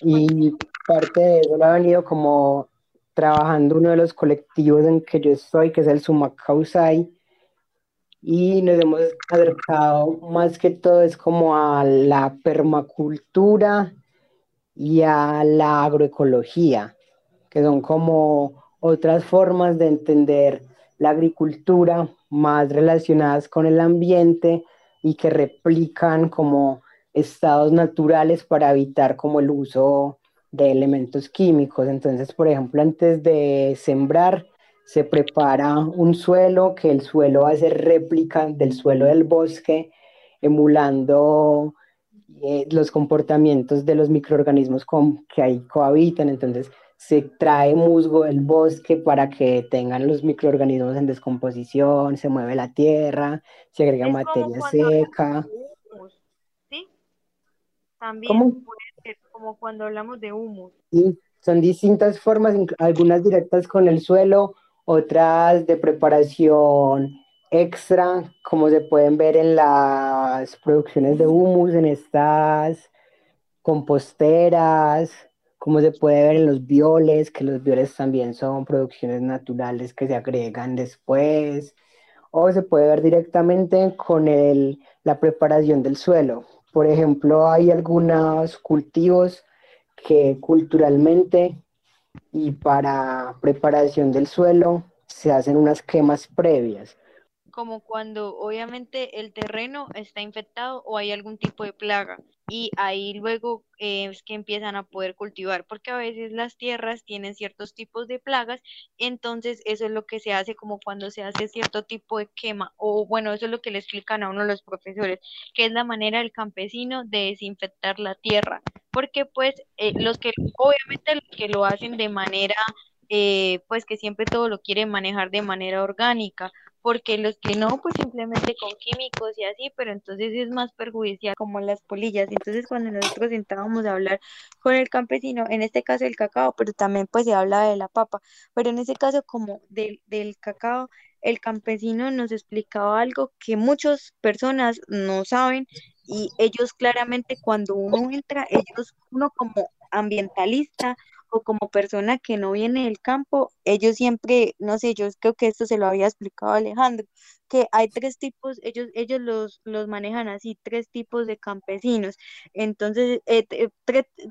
Speaker 6: y parte de eso lo ha venido como trabajando uno de los colectivos en que yo estoy, que es el Sumacausai, y nos hemos acercado más que todo es como a la permacultura y a la agroecología, que son como otras formas de entender la agricultura más relacionadas con el ambiente y que replican como estados naturales para evitar como el uso de elementos químicos. Entonces, por ejemplo, antes de sembrar, se prepara un suelo, que el suelo va a ser réplica del suelo del bosque, emulando eh, los comportamientos de los microorganismos con, que ahí cohabitan. Entonces, se trae musgo del bosque para que tengan los microorganismos en descomposición, se mueve la tierra, se agrega materia seca.
Speaker 5: ¿Sí? También como cuando hablamos de humus.
Speaker 6: Sí, son distintas formas, algunas directas con el suelo, otras de preparación extra, como se pueden ver en las producciones de humus, en estas composteras, como se puede ver en los violes, que los violes también son producciones naturales que se agregan después, o se puede ver directamente con el, la preparación del suelo. Por ejemplo, hay algunos cultivos que culturalmente y para preparación del suelo se hacen unas quemas previas.
Speaker 5: Como cuando obviamente el terreno está infectado o hay algún tipo de plaga y ahí luego eh, es que empiezan a poder cultivar porque a veces las tierras tienen ciertos tipos de plagas, entonces eso es lo que se hace como cuando se hace cierto tipo de quema o bueno, eso es lo que le explican a uno los profesores, que es la manera del campesino de desinfectar la tierra porque pues eh, los que, obviamente los que lo hacen de manera, eh, pues que siempre todo lo quieren manejar de manera orgánica, porque los que no, pues simplemente con químicos y así, pero entonces es más perjudicial como las polillas. Entonces cuando nosotros sentábamos a hablar con el campesino, en este caso el cacao, pero también pues se habla de la papa, pero en ese caso como del, del cacao, el campesino nos explicaba algo que muchas personas no saben y ellos claramente cuando uno entra, ellos, uno como ambientalista o como persona que no viene del campo, ellos siempre, no sé, yo creo que esto se lo había explicado Alejandro, que hay tres tipos, ellos, ellos los, los manejan así, tres tipos de campesinos. Entonces, eh,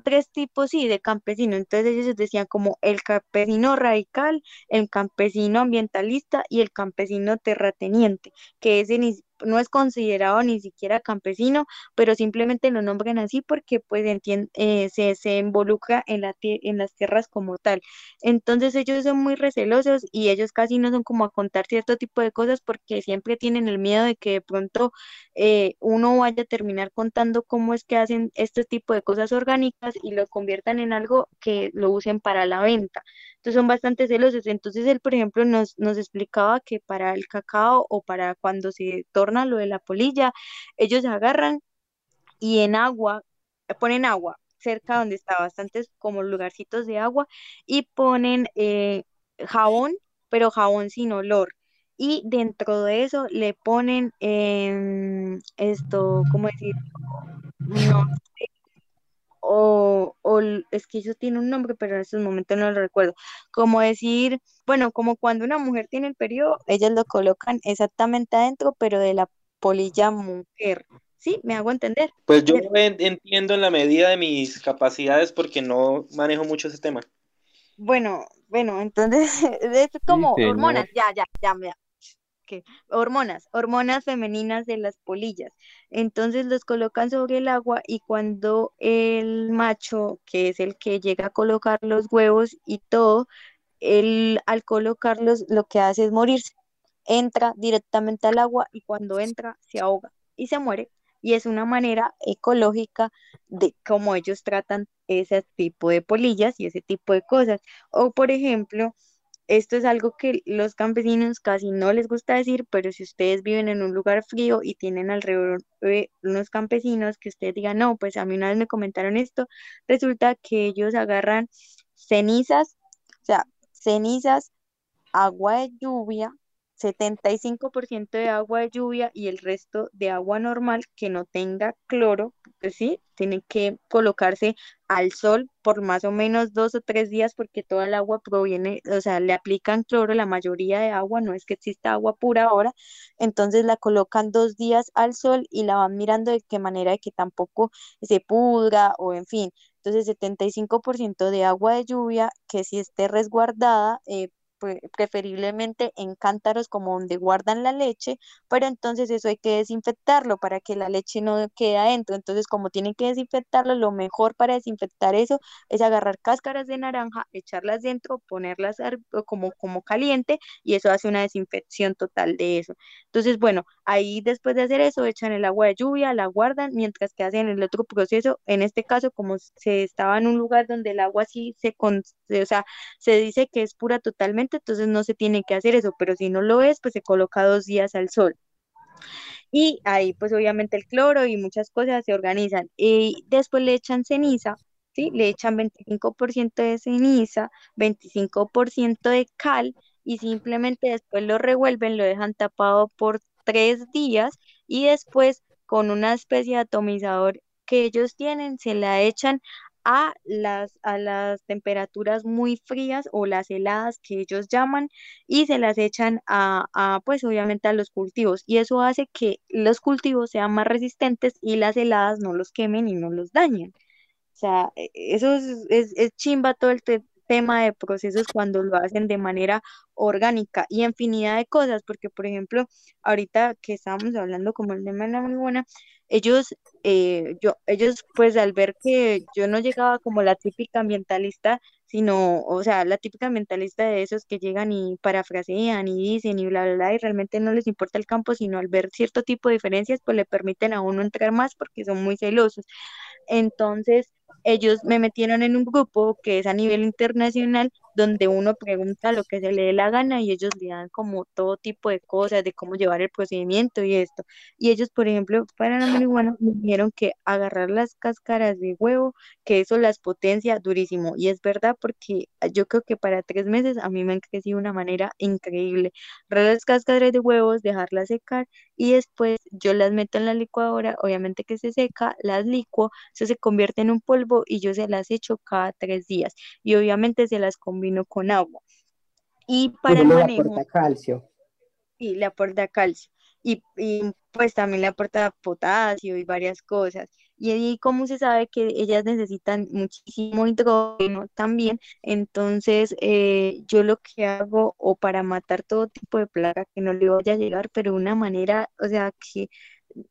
Speaker 5: tres tipos, sí, de campesinos. Entonces ellos decían como el campesino radical, el campesino ambientalista y el campesino terrateniente, que ese ni, no es considerado ni siquiera campesino, pero simplemente lo nombran así porque pues eh, se, se, involucra en, la, en las tierras como tal. Entonces ellos son muy recelosos y ellos casi no son como a contar cierto tipo de cosas porque siempre tienen el miedo de que de pronto eh, uno vaya a terminar contando cómo es que hacen este tipo de cosas orgánicas y lo conviertan en algo que lo usen para la venta. Entonces son bastante celosos. Entonces él, por ejemplo, nos, nos explicaba que para el cacao o para cuando se torna lo de la polilla, ellos agarran y en agua, ponen agua cerca donde está bastantes como lugarcitos de agua y ponen eh, jabón, pero jabón sin olor. Y dentro de eso le ponen em, esto, ¿cómo decir? No o, o, es que eso tiene un nombre, pero en estos momentos no lo recuerdo. Como decir, bueno, como cuando una mujer tiene el periodo, ellas lo colocan exactamente adentro, pero de la polilla mujer. ¿Sí? ¿Me hago entender?
Speaker 1: Pues yo entiendo en la medida de mis capacidades porque no manejo mucho ese tema.
Speaker 5: Bueno, bueno, entonces es como hormonas, ya, ya, ya, ya. Hormonas, hormonas femeninas de las polillas. Entonces los colocan sobre el agua y cuando el macho, que es el que llega a colocar los huevos y todo, él al colocarlos lo que hace es morirse. Entra directamente al agua y cuando entra se ahoga y se muere y es una manera ecológica de cómo ellos tratan ese tipo de polillas y ese tipo de cosas. O por ejemplo, esto es algo que los campesinos casi no les gusta decir, pero si ustedes viven en un lugar frío y tienen alrededor de unos campesinos que ustedes digan, no, pues a mí una vez me comentaron esto, resulta que ellos agarran cenizas, o sea, cenizas, agua de lluvia, 75% de agua de lluvia y el resto de agua normal que no tenga cloro, pues sí, tiene que colocarse al sol por más o menos dos o tres días porque toda el agua proviene, o sea, le aplican cloro, la mayoría de agua, no es que exista agua pura ahora, entonces la colocan dos días al sol y la van mirando de qué manera de que tampoco se pudra o en fin. Entonces, 75% de agua de lluvia que si esté resguardada, eh, preferiblemente en cántaros como donde guardan la leche, pero entonces eso hay que desinfectarlo para que la leche no quede adentro. Entonces, como tienen que desinfectarlo, lo mejor para desinfectar eso es agarrar cáscaras de naranja, echarlas dentro, ponerlas como, como caliente y eso hace una desinfección total de eso. Entonces, bueno, ahí después de hacer eso, echan el agua de lluvia, la guardan, mientras que hacen el otro proceso, en este caso, como se estaba en un lugar donde el agua sí se, o sea, se dice que es pura totalmente, entonces no se tiene que hacer eso, pero si no lo es, pues se coloca dos días al sol. Y ahí pues obviamente el cloro y muchas cosas se organizan. Y después le echan ceniza, ¿sí? Le echan 25% de ceniza, 25% de cal y simplemente después lo revuelven, lo dejan tapado por tres días y después con una especie de atomizador que ellos tienen, se la echan a las, a las temperaturas muy frías o las heladas que ellos llaman y se las echan a, a, pues obviamente a los cultivos y eso hace que los cultivos sean más resistentes y las heladas no los quemen y no los dañen. O sea, e, eso es, es, es chimba todo el tema de procesos cuando lo hacen de manera orgánica y infinidad de cosas, porque por ejemplo, ahorita que estábamos hablando como el tema de la marihuana, ellos, eh, yo, ellos pues al ver que yo no llegaba como la típica ambientalista, sino, o sea, la típica ambientalista de esos que llegan y parafrasean y dicen y bla, bla, bla, y realmente no les importa el campo, sino al ver cierto tipo de diferencias, pues le permiten a uno entrar más porque son muy celosos. Entonces, ellos me metieron en un grupo que es a nivel internacional, donde uno pregunta lo que se le dé la gana y ellos le dan como todo tipo de cosas, de cómo llevar el procedimiento y esto. Y ellos, por ejemplo, para la marihuana me dijeron que agarrar las cáscaras de huevo, que eso las potencia durísimo. Y es verdad porque yo creo que para tres meses a mí me han crecido de una manera increíble. Agarrar las cáscaras de huevos, dejarlas secar y después yo las meto en la licuadora, obviamente que se seca, las licuo, eso se convierte en un polvo y yo se las echo cada tres días. Y obviamente se las combino con agua. Y para el manejo... Le aporta
Speaker 6: calcio.
Speaker 5: Sí, le aporta calcio. Y, y, pues también le aporta potasio y varias cosas. Y ahí como se sabe que ellas necesitan muchísimo hidrógeno también, entonces eh, yo lo que hago o para matar todo tipo de plaga que no le vaya a llegar, pero de una manera, o sea, que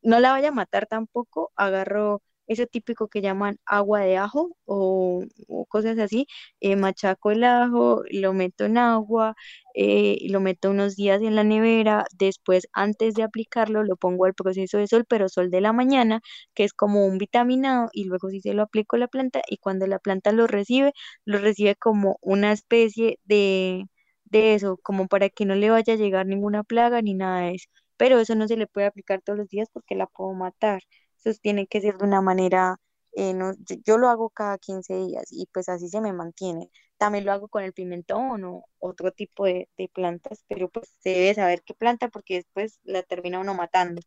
Speaker 5: no la vaya a matar tampoco, agarro eso típico que llaman agua de ajo o, cosas así, eh, machaco el ajo, lo meto en agua, eh, lo meto unos días en la nevera, después antes de aplicarlo lo pongo al proceso de sol, pero sol de la mañana, que es como un vitaminado, y luego sí se lo aplico a la planta y cuando la planta lo recibe, lo recibe como una especie de, de eso, como para que no le vaya a llegar ninguna plaga ni nada de eso. Pero eso no se le puede aplicar todos los días porque la puedo matar. Eso tiene que ser de una manera, eh, no, yo, lo hago cada 15 días y pues así se me mantiene. También lo hago con el pimentón o otro tipo de, de plantas, pero pues se debe saber qué planta porque después la termina uno matando.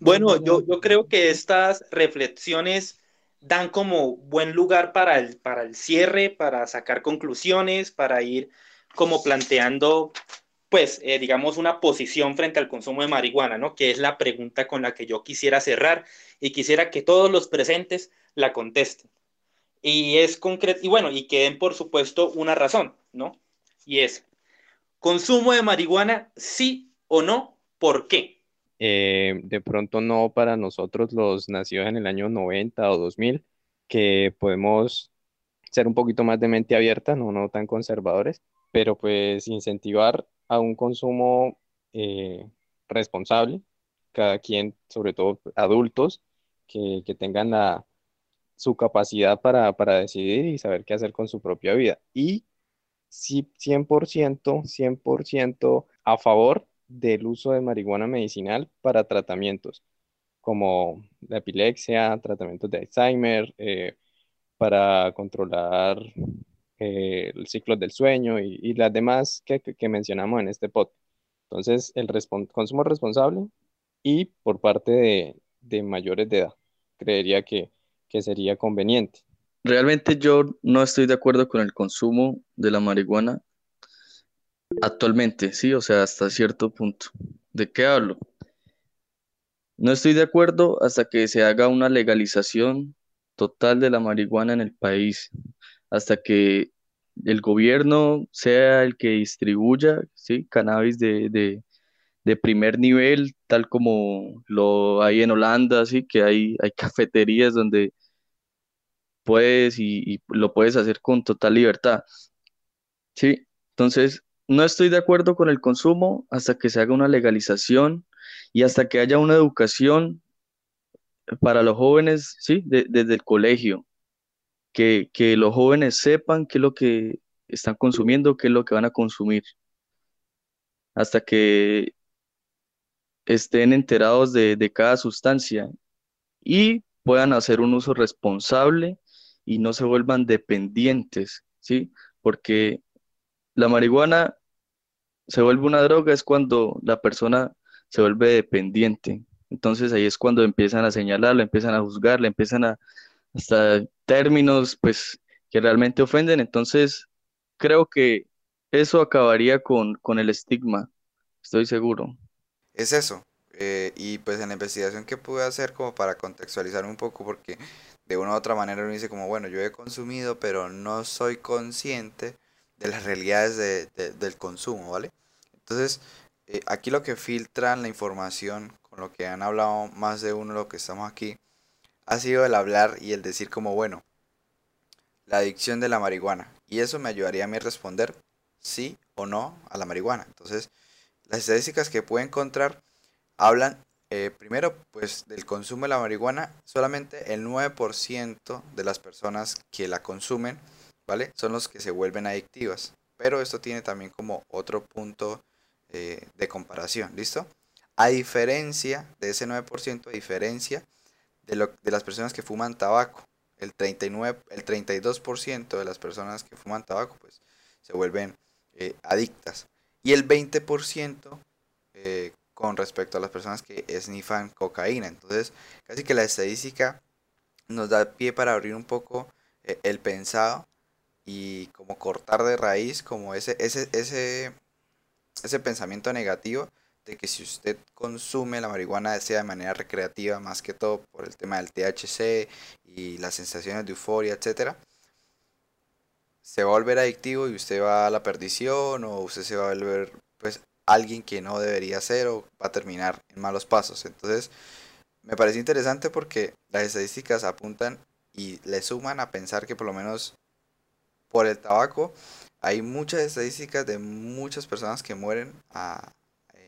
Speaker 1: Bueno, yo, yo creo que estas reflexiones dan como buen lugar para el, para el cierre, para sacar conclusiones, para ir como planteando, pues, eh, digamos, una posición frente al consumo de marihuana, ¿no? Que es la pregunta con la que yo quisiera cerrar y quisiera que todos los presentes la contesten. Y es concreto, y bueno, y que den, por supuesto, una razón, ¿no? Y es, ¿consumo de marihuana sí o no? ¿Por qué?
Speaker 2: Eh, de pronto no para nosotros los nacidos en el año 90 o 2000, que podemos ser un poquito más de mente abierta, no, no tan conservadores, pero pues incentivar a un consumo eh, responsable, cada quien, sobre todo adultos, que, que tengan su capacidad para, para decidir y saber qué hacer con su propia vida. Y sí, 100%, 100% a favor del uso de marihuana medicinal para tratamientos como la epilepsia, tratamientos de Alzheimer, eh, para controlar eh, el ciclo del sueño y, las demás que, mencionamos en este podcast. Entonces, el consumo responsable y por parte de, mayores de edad. Creería que sería conveniente.
Speaker 4: Realmente yo no estoy de acuerdo con el consumo de la marihuana Actualmente, sí, o sea, hasta cierto punto. ¿De qué hablo? No estoy de acuerdo hasta que se haga una legalización total de la marihuana en el país, hasta que el gobierno sea el que distribuya, ¿sí? cannabis de, primer nivel, tal como lo hay en Holanda, ¿sí? que hay, hay cafeterías donde puedes y, y lo puedes hacer con total libertad. Sí, entonces no estoy de acuerdo con el consumo hasta que se haga una legalización y hasta que haya una educación para los jóvenes, sí, desde el colegio, que, que los jóvenes sepan qué es lo que están consumiendo, qué es lo que van a consumir, hasta que estén enterados de, de cada sustancia y puedan hacer un uso responsable y no se vuelvan dependientes, ¿sí? Porque la marihuana se vuelve una droga es cuando la persona se vuelve dependiente. Entonces ahí es cuando empiezan a señalarla, empiezan a juzgarla, empiezan a hasta términos pues que realmente ofenden. Entonces creo que eso acabaría con, con el estigma, estoy seguro.
Speaker 7: Es eso. Eh, y pues en la investigación que pude hacer como para contextualizar un poco, porque de una u otra manera uno dice como, bueno, yo he consumido, pero no soy consciente de las realidades del consumo, ¿vale? Entonces, eh, aquí lo que filtran la información, con lo que han hablado más de uno de los que estamos aquí, ha sido el hablar y el decir como, bueno, la adicción de la marihuana. Y eso me ayudaría a mí a responder sí o no a la marihuana. Entonces, las estadísticas que puedo encontrar hablan eh, primero pues del consumo de la marihuana. Solamente el 9% de las personas que la consumen ¿vale? Son los que se vuelven adictivas. Pero esto tiene también como otro punto eh, de comparación, ¿listo? A diferencia de ese 9%, a diferencia de, lo, de las personas que fuman tabaco, el, 39, el 32% de las personas que fuman tabaco, pues se vuelven eh, adictas. Y el 20% eh, con respecto a las personas que snifan cocaína. Entonces, casi que la estadística nos da pie para abrir un poco el pensado y como cortar de raíz como ese, ese, ese, ese pensamiento negativo de que si usted consume la marihuana de manera recreativa, más que todo por el tema del THC y las sensaciones de euforia, etcétera, se va a volver adictivo y usted va a la perdición o usted se va a volver pues alguien que no debería ser o va a terminar en malos pasos. Entonces, me parece interesante porque las estadísticas apuntan y le suman a pensar que por lo menos por el tabaco hay muchas estadísticas de muchas personas que mueren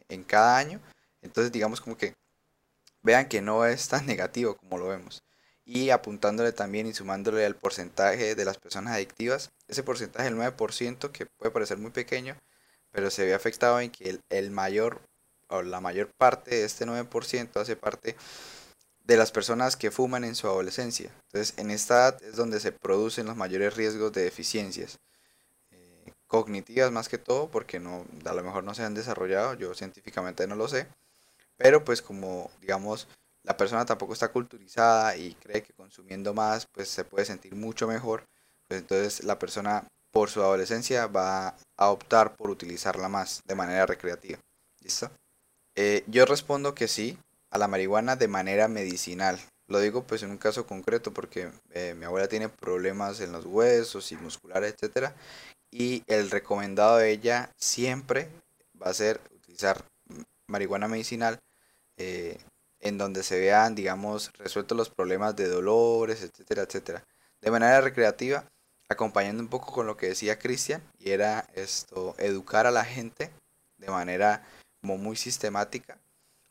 Speaker 7: en cada año. Entonces digamos como que vean que no es tan negativo como lo vemos. Y apuntándole también y sumándole al porcentaje de las personas adictivas, ese porcentaje del 9% que puede parecer muy pequeño, pero se ve afectado en que el, el mayor o la mayor parte de este 9% hace parte de las personas que fuman en su adolescencia. Entonces, en esta edad es donde se producen los mayores riesgos de deficiencias eh, cognitivas más que todo, porque no, a lo mejor no se han desarrollado, yo científicamente no lo sé, pero pues como digamos la persona tampoco está culturizada y cree que consumiendo más pues se puede sentir mucho mejor, pues entonces la persona por su adolescencia va a optar por utilizarla más de manera recreativa. ¿Listo? Eh, yo respondo que sí, a la marihuana de manera medicinal. Lo digo pues en un caso concreto porque eh, mi abuela tiene problemas en los huesos y musculares, etcétera, y el recomendado de ella siempre va a ser utilizar marihuana medicinal eh, en donde se vean, digamos, resueltos los problemas de dolores, etcétera, etcétera. De manera recreativa, acompañando un poco con lo que decía Cristian, y era esto, educar a la gente de manera muy sistemática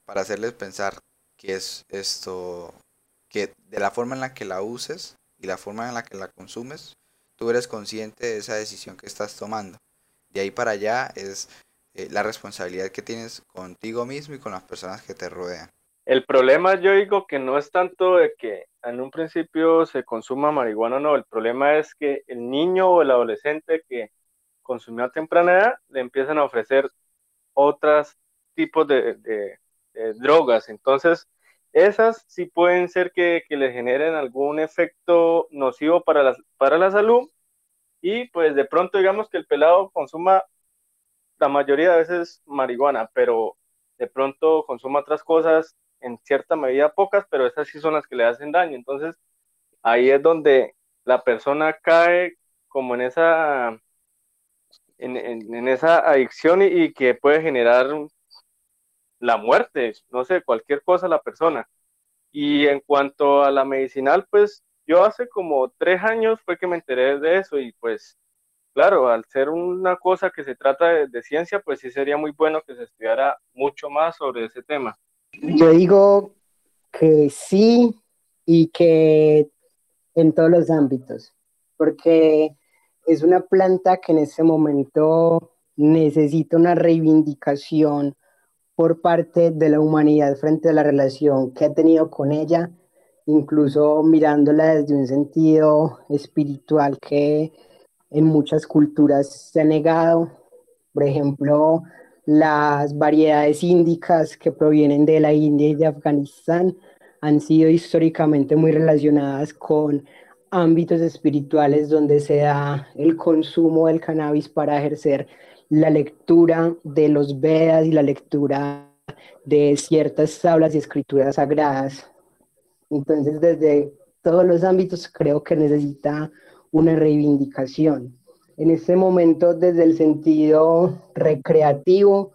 Speaker 7: para hacerles pensar que es esto, que de la forma en la que la uses y la forma en la que la consumes, tú eres consciente de esa decisión que estás tomando. De ahí para allá es eh, la responsabilidad que tienes contigo mismo y con las personas que te rodean.
Speaker 3: El problema yo digo que no es tanto de que en un principio se consuma marihuana o no, el problema es que el niño o el adolescente que consumió a temprana edad le empiezan a ofrecer otros tipos de, eh, drogas. Entonces, esas sí pueden ser que, que le generen algún efecto nocivo para la, para la salud y pues de pronto digamos que el pelado consuma la mayoría de veces marihuana, pero de pronto consuma otras cosas en cierta medida pocas, pero esas sí son las que le hacen daño. Entonces, ahí es donde la persona cae como en esa en, en, esa adicción y, y, que puede generar la muerte, no sé, cualquier cosa la persona. Y en cuanto a la medicinal, pues yo hace como tres años fue que me enteré de eso y pues claro, al ser una cosa que se trata de, ciencia, pues sí sería muy bueno que se estudiara mucho más sobre ese tema.
Speaker 6: Yo digo que sí y que en todos los ámbitos, porque es una planta que en este momento necesita una reivindicación por parte de la humanidad frente a la relación que ha tenido con ella, incluso mirándola desde un sentido espiritual que en muchas culturas se ha negado. Por ejemplo, las variedades índicas que provienen de la India y de Afganistán han sido históricamente muy relacionadas con ámbitos espirituales donde se da el consumo del cannabis para ejercer la lectura de los Vedas y la lectura de ciertas tablas y escrituras sagradas. Entonces, desde todos los ámbitos creo que necesita una reivindicación. En este momento, desde el sentido recreativo,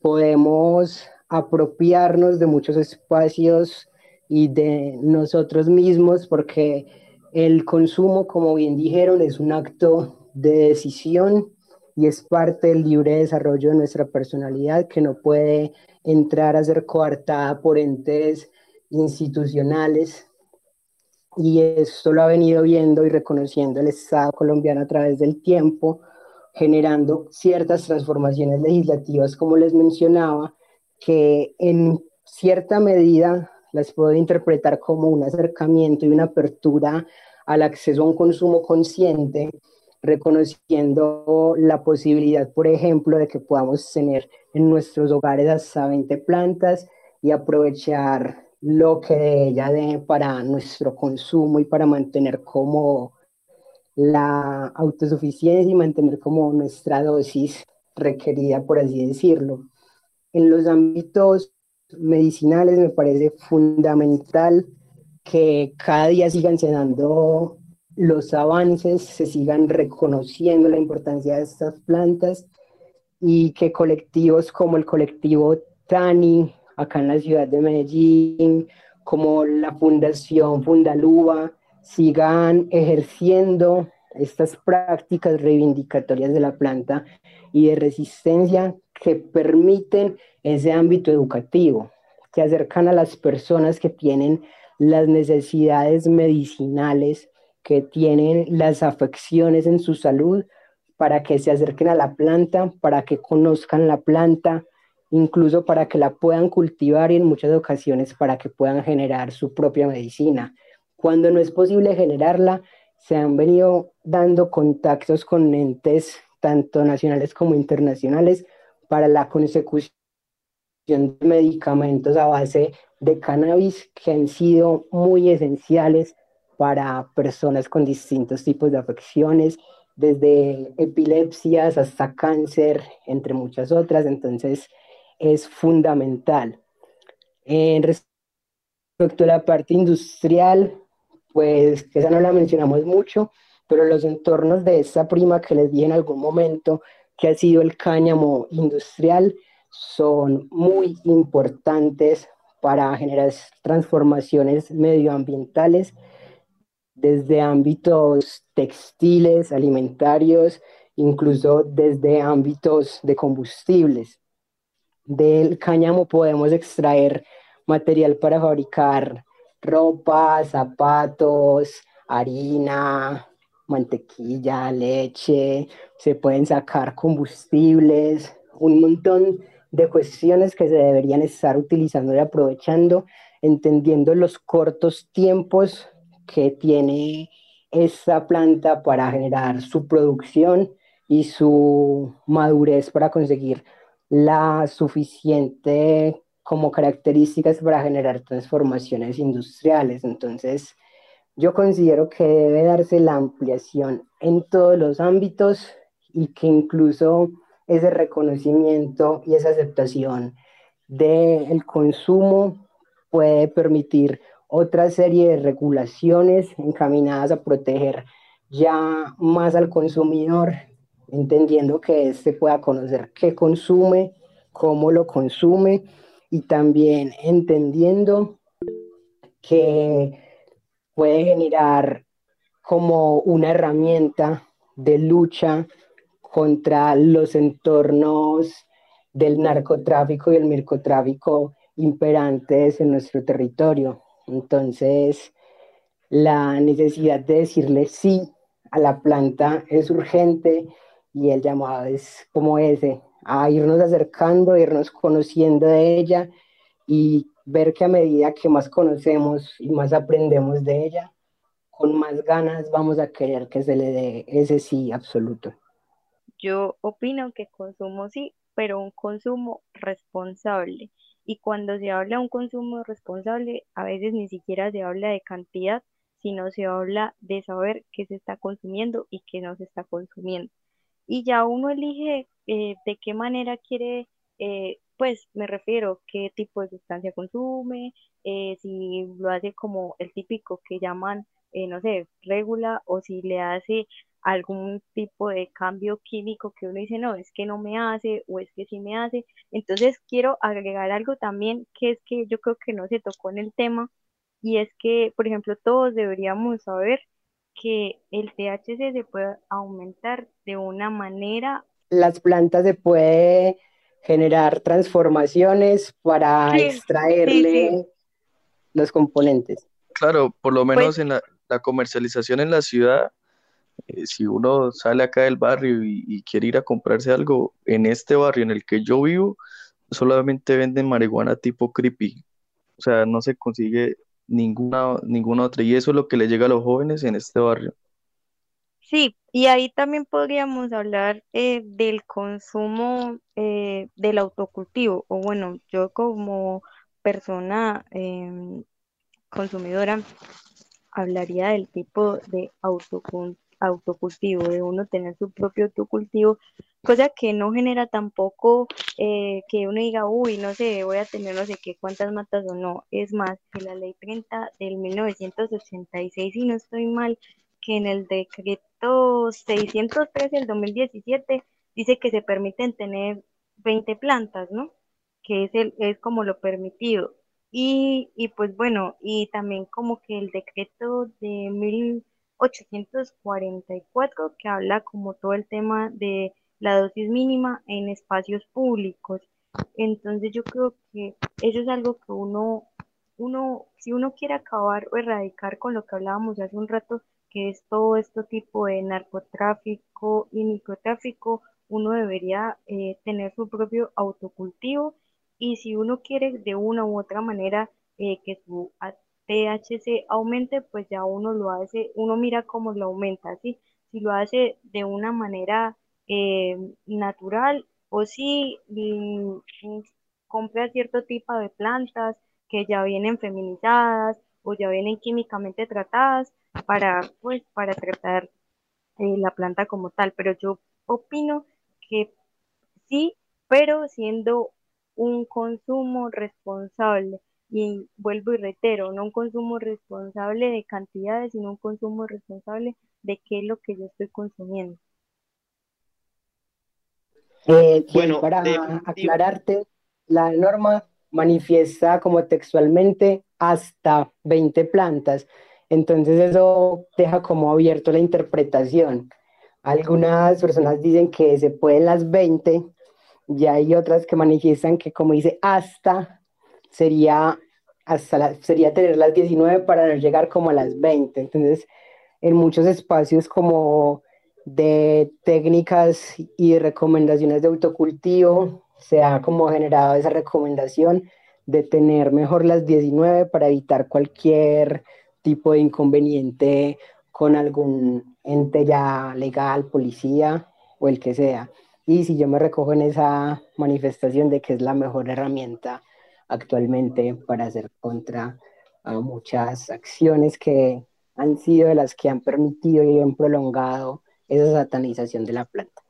Speaker 6: podemos apropiarnos de muchos espacios y de nosotros mismos porque el consumo, como bien dijeron, es un acto de decisión y es parte del libre desarrollo de nuestra personalidad que no puede entrar a ser coartada por entes institucionales. Y esto lo ha venido viendo y reconociendo el Estado colombiano a través del tiempo, generando ciertas transformaciones legislativas, como les mencionaba, que en cierta medida las puedo interpretar como un acercamiento y una apertura al acceso a un consumo consciente reconociendo la posibilidad, por ejemplo, de que podamos tener en nuestros hogares hasta 20 plantas y aprovechar lo que de ella dé para nuestro consumo y para mantener como la autosuficiencia y mantener como nuestra dosis requerida, por así decirlo. en los ámbitos medicinales me parece fundamental que cada día sigan dando los avances, se sigan reconociendo la importancia de estas plantas y que colectivos como el colectivo TANI, acá en la ciudad de Medellín, como la Fundación Fundaluba, sigan ejerciendo estas prácticas reivindicatorias de la planta y de resistencia que permiten ese ámbito educativo, que acercan a las personas que tienen las necesidades medicinales, que tienen las afecciones en su salud, para que se acerquen a la planta, para que conozcan la planta, incluso para que la puedan cultivar y en muchas ocasiones para que puedan generar su propia medicina. Cuando no es posible generarla, se han venido dando contactos con entes tanto nacionales como internacionales para la consecución de medicamentos a base de cannabis que han sido muy esenciales para personas con distintos tipos de afecciones, desde epilepsias hasta cáncer, entre muchas otras. Entonces, es fundamental. En respecto a la parte industrial, pues esa no la mencionamos mucho, pero los entornos de esta prima que les dije en algún momento, que ha sido el cáñamo industrial, son muy importantes para generar transformaciones medioambientales desde ámbitos textiles, alimentarios, incluso desde ámbitos de combustibles. Del cáñamo podemos extraer material para fabricar ropa, zapatos, harina, mantequilla, leche, se pueden sacar combustibles, un montón de cuestiones que se deberían estar utilizando y aprovechando, entendiendo los cortos tiempos que tiene esa planta para generar su producción y su madurez para conseguir la suficiente como características para generar transformaciones industriales. Entonces, yo considero que debe darse la ampliación en todos los ámbitos y que incluso ese reconocimiento y esa aceptación del consumo puede permitir otra serie de regulaciones encaminadas a proteger ya más al consumidor, entendiendo que éste pueda conocer qué consume, cómo lo consume y también entendiendo que puede generar como una herramienta de lucha contra los entornos del narcotráfico y el microtráfico imperantes en nuestro territorio. Entonces, la necesidad de decirle sí a la planta es urgente y el llamado es como ese, a irnos acercando, irnos conociendo de ella y ver que a medida que más conocemos y más aprendemos de ella, con más ganas vamos a querer que se le dé ese sí absoluto.
Speaker 5: Yo opino que consumo sí, pero un consumo responsable. Y cuando se habla de un consumo responsable, a veces ni siquiera se habla de cantidad, sino se habla de saber qué se está consumiendo y qué no se está consumiendo. Y ya uno elige eh, de qué manera quiere, eh, pues me refiero, qué tipo de sustancia consume, eh, si lo hace como el típico que llaman, no sé, regula, o si le hace algún tipo de cambio químico que uno dice, no, es que no me hace o es que sí me hace. Entonces quiero agregar algo también que es que yo creo que no se tocó en el tema y es que, por ejemplo, todos deberíamos saber que el THC se puede aumentar de una manera.
Speaker 6: Las plantas se puede generar transformaciones para extraerle los componentes.
Speaker 4: Claro, por lo menos pues en la, la comercialización en la ciudad eh, si uno sale acá del barrio y, quiere ir a comprarse algo, en este barrio en el que yo vivo, solamente venden marihuana tipo creepy. O sea, no se consigue ninguna, ninguna otra. Y eso es lo que le llega a los jóvenes en este barrio.
Speaker 5: Sí, y ahí también podríamos hablar eh, del consumo eh, del autocultivo. O bueno, yo como persona em, consumidora hablaría del tipo de autocultivo autocultivo, de uno tener su propio autocultivo, cosa que no genera tampoco eh, que uno diga, uy, no sé, voy a tener no sé qué cuántas matas o no. Es más, que la ley 30 del 1986, si no estoy mal, que en el decreto 613 del 2017 dice que se permiten tener 20 plantas, ¿no? Que es, el, es como lo permitido. Y, y pues bueno, y también como que el decreto de 1844 que habla como todo el tema de la dosis mínima en espacios públicos. Entonces yo creo que eso es algo que uno, uno, si uno quiere acabar o erradicar con lo que hablábamos hace un rato, que es todo este tipo de narcotráfico y microtráfico, uno debería eh, tener su propio autocultivo y si uno quiere de una u otra manera eh, que su THC aumente, pues ya uno lo hace, uno mira cómo lo aumenta, ¿sí? Si lo hace de una manera eh, natural o si mm, mm, compra cierto tipo de plantas que ya vienen feminizadas o ya vienen químicamente tratadas para, pues, para tratar eh, la planta como tal. Pero yo opino que sí, pero siendo un consumo responsable. Y vuelvo y reitero, no un consumo responsable de cantidades, sino un consumo responsable de qué es lo que yo estoy consumiendo.
Speaker 6: Eh, bueno, para aclararte, la norma manifiesta como textualmente hasta 20 plantas. Entonces eso deja como abierto la interpretación. Algunas personas dicen que se pueden las 20 y hay otras que manifiestan que como dice hasta sería hasta sería tener las 19 para no llegar como a las 20. Entonces, en muchos espacios como de técnicas y recomendaciones de autocultivo, se ha como generado esa recomendación de tener mejor las 19 para evitar cualquier tipo de inconveniente con algún ente ya legal, policía o el que sea. Y si yo me recojo en esa manifestación de que es la mejor herramienta actualmente para hacer contra muchas acciones que han sido de las que han permitido y han prolongado esa satanización de la planta.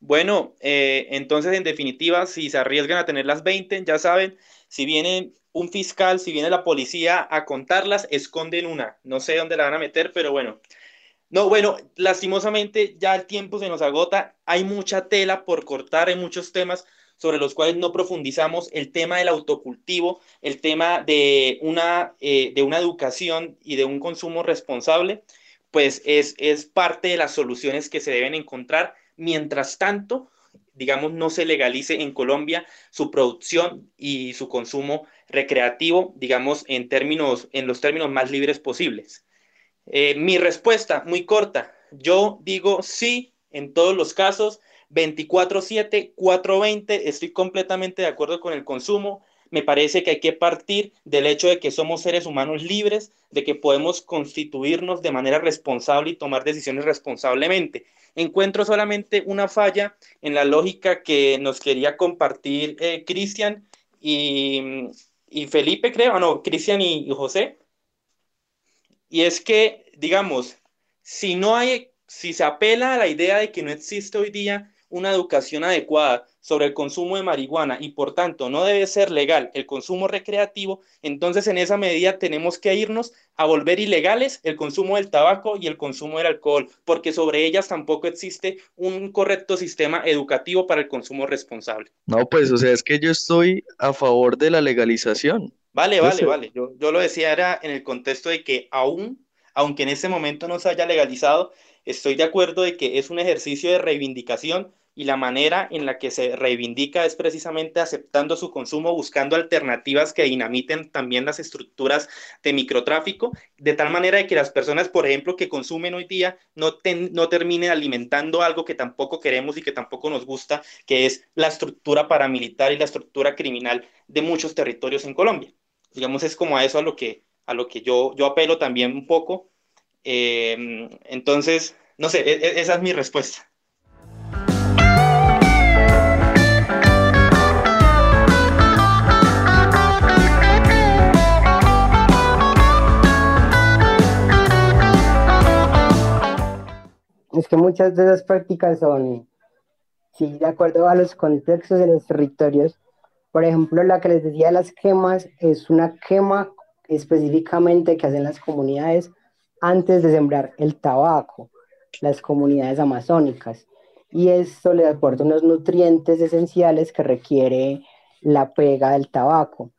Speaker 1: Bueno, eh, entonces en definitiva, si se arriesgan a tener las 20, ya saben, si viene un fiscal, si viene la policía a contarlas, esconden una. No sé dónde la van a meter, pero bueno. No, bueno, lastimosamente ya el tiempo se nos agota. Hay mucha tela por cortar, hay muchos temas sobre los cuales no profundizamos. El tema del autocultivo, el tema de una, eh, de una educación y de un consumo responsable, pues es, es parte de las soluciones que se deben encontrar mientras tanto, digamos, no se legalice en Colombia su producción y su consumo recreativo, digamos, en términos, en los términos más libres posibles. Eh, mi respuesta, muy corta, yo digo sí en todos los casos, 24/7, 420, estoy completamente de acuerdo con el consumo, me parece que hay que partir del hecho de que somos seres humanos libres, de que podemos constituirnos de manera responsable y tomar decisiones responsablemente. Encuentro solamente una falla en la lógica que nos quería compartir eh, Cristian y, Felipe, creo, no, Cristian y, y José. Y es que, digamos, si no hay, si se apela a la idea de que no existe hoy día una educación adecuada sobre el consumo de marihuana y por tanto no debe ser legal el consumo recreativo, entonces en esa medida tenemos que irnos a volver ilegales el consumo del tabaco y el consumo del alcohol, porque sobre ellas tampoco existe un correcto sistema educativo para el consumo responsable.
Speaker 4: No, pues o sea, es que yo estoy a favor de la legalización.
Speaker 1: Vale, vale, vale. Yo, yo lo decía era en el contexto de que aún, aunque en ese momento no se haya legalizado, estoy de acuerdo de que es un ejercicio de reivindicación y la manera en la que se reivindica es precisamente aceptando su consumo, buscando alternativas que dinamiten también las estructuras de microtráfico, de tal manera de que las personas, por ejemplo, que consumen hoy día no, no terminen alimentando algo que tampoco queremos y que tampoco nos gusta, que es la estructura paramilitar y la estructura criminal de muchos territorios en Colombia. Digamos, es como a eso a lo que, a lo que yo, yo apelo también un poco. Eh, entonces, no sé, e, e, esa es mi respuesta.
Speaker 6: Es que muchas de esas prácticas son, sí, de acuerdo a los contextos de los territorios. Por ejemplo, la que les decía de las quemas es una quema específicamente que hacen las comunidades antes de sembrar el tabaco, las comunidades amazónicas. Y esto le aporta unos nutrientes esenciales que requiere la pega del tabaco.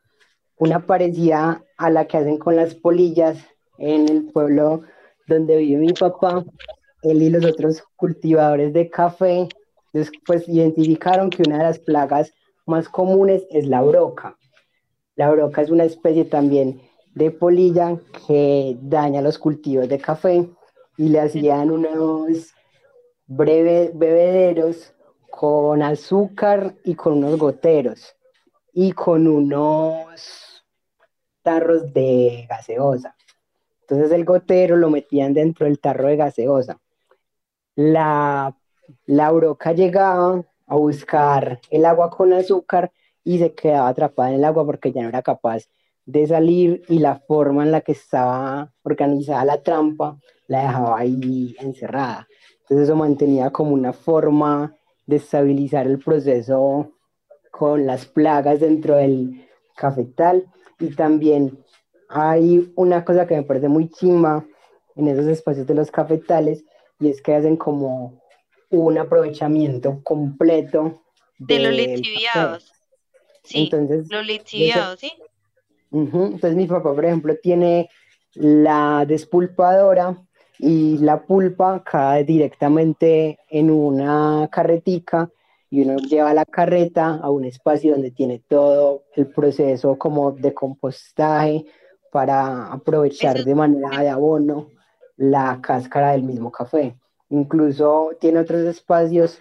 Speaker 6: Una parecida a la que hacen con las polillas en el pueblo donde vive mi papá, él y los otros cultivadores de café, después identificaron que una de las plagas más comunes es la broca. La broca es una especie también de polilla que daña los cultivos de café y le hacían unos breves bebederos con azúcar y con unos goteros y con unos tarros de gaseosa. Entonces el gotero lo metían dentro del tarro de gaseosa. La, la broca llegaba a buscar el agua con azúcar y se quedaba atrapada en el agua porque ya no era capaz de salir y la forma en la que estaba organizada la trampa la dejaba ahí encerrada. Entonces eso mantenía como una forma de estabilizar el proceso con las plagas dentro del cafetal y también hay una cosa que me parece muy chima en esos espacios de los cafetales y es que hacen como un aprovechamiento completo
Speaker 5: de los litiviados. Sí, Entonces, los litiviados, ¿sí?
Speaker 6: Entonces mi papá, por ejemplo, tiene la despulpadora y la pulpa cae directamente en una carretica y uno lleva la carreta a un espacio donde tiene todo el proceso como de compostaje para aprovechar de manera de abono la cáscara del mismo café. Incluso tiene otros espacios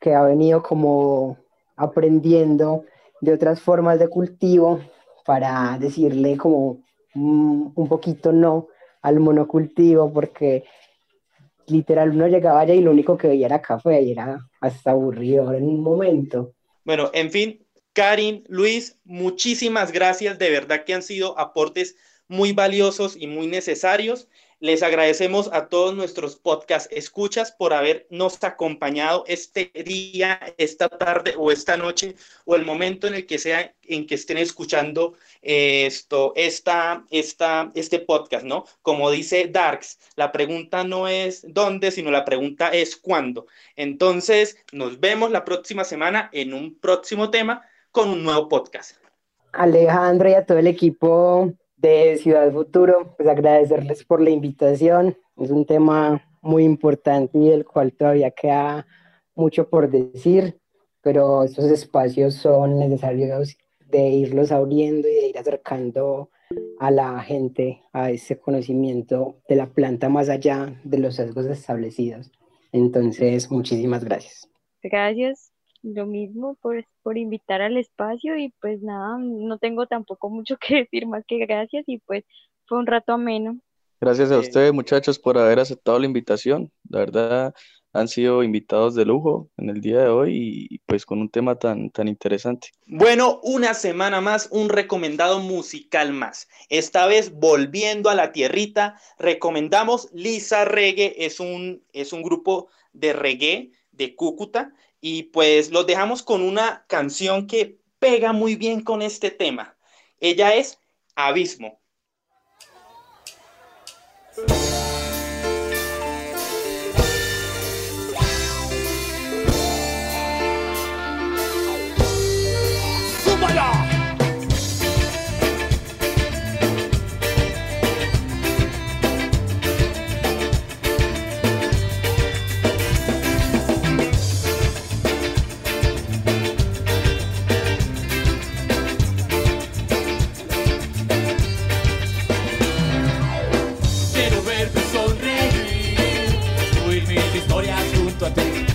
Speaker 6: que ha venido como aprendiendo de otras formas de cultivo para decirle como un, poquito no al monocultivo, porque literal uno llegaba allá y lo único que veía era café y era hasta aburrido en un momento.
Speaker 1: Bueno, en fin, Karin, Luis, muchísimas gracias, de verdad que han sido aportes muy valiosos y muy necesarios. Les agradecemos a todos nuestros podcast escuchas por habernos acompañado este día, esta tarde o esta noche o el momento en el que sea en que estén escuchando eh, esto, esta, esta, este podcast, ¿no? Como dice Darks, la pregunta no es dónde, sino la pregunta es cuándo. Entonces, nos vemos la próxima semana en un próximo tema con un nuevo podcast.
Speaker 6: Alejandro y a todo el equipo de Ciudad Futuro, pues agradecerles por la invitación. Es un tema muy importante y del cual todavía queda mucho por decir, pero estos espacios son necesarios de irlos abriendo y de ir acercando a la gente a ese conocimiento de la planta más allá de los sesgos establecidos. Entonces, muchísimas gracias.
Speaker 5: Gracias lo mismo por, por invitar al espacio y pues nada, no tengo tampoco mucho que decir más que gracias y pues fue un rato ameno.
Speaker 4: Gracias a ustedes muchachos por haber aceptado la invitación. La verdad han sido invitados de lujo en el día de hoy y pues con un tema tan, tan interesante.
Speaker 1: Bueno, una semana más, un recomendado musical más. Esta vez volviendo a la tierrita, recomendamos Lisa Reggae, es un, es un grupo de reggae de Cúcuta y pues los dejamos con una canción que pega muy bien con este tema. Ella es Abismo.
Speaker 8: yesterday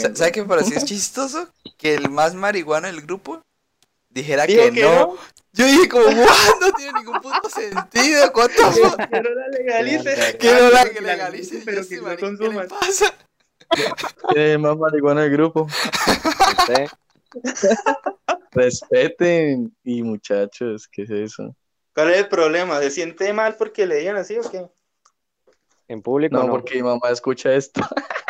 Speaker 8: ¿Sabes qué pareció es chistoso? Que el más marihuano del grupo dijera que, no. Yo dije como, wow, no tiene ningún puto sentido. ¿Cuántos
Speaker 1: Que no la legalice.
Speaker 8: Que no la legalice.
Speaker 1: Pero
Speaker 8: este
Speaker 1: que no
Speaker 8: consuman. ¿Qué pasa?
Speaker 4: Tiene más marihuana del grupo. Respeten y muchachos, ¿qué es eso?
Speaker 1: ¿Cuál es el problema? ¿Se siente mal porque le digan así o qué?
Speaker 2: En público. No.
Speaker 4: porque mi mamá escucha esto.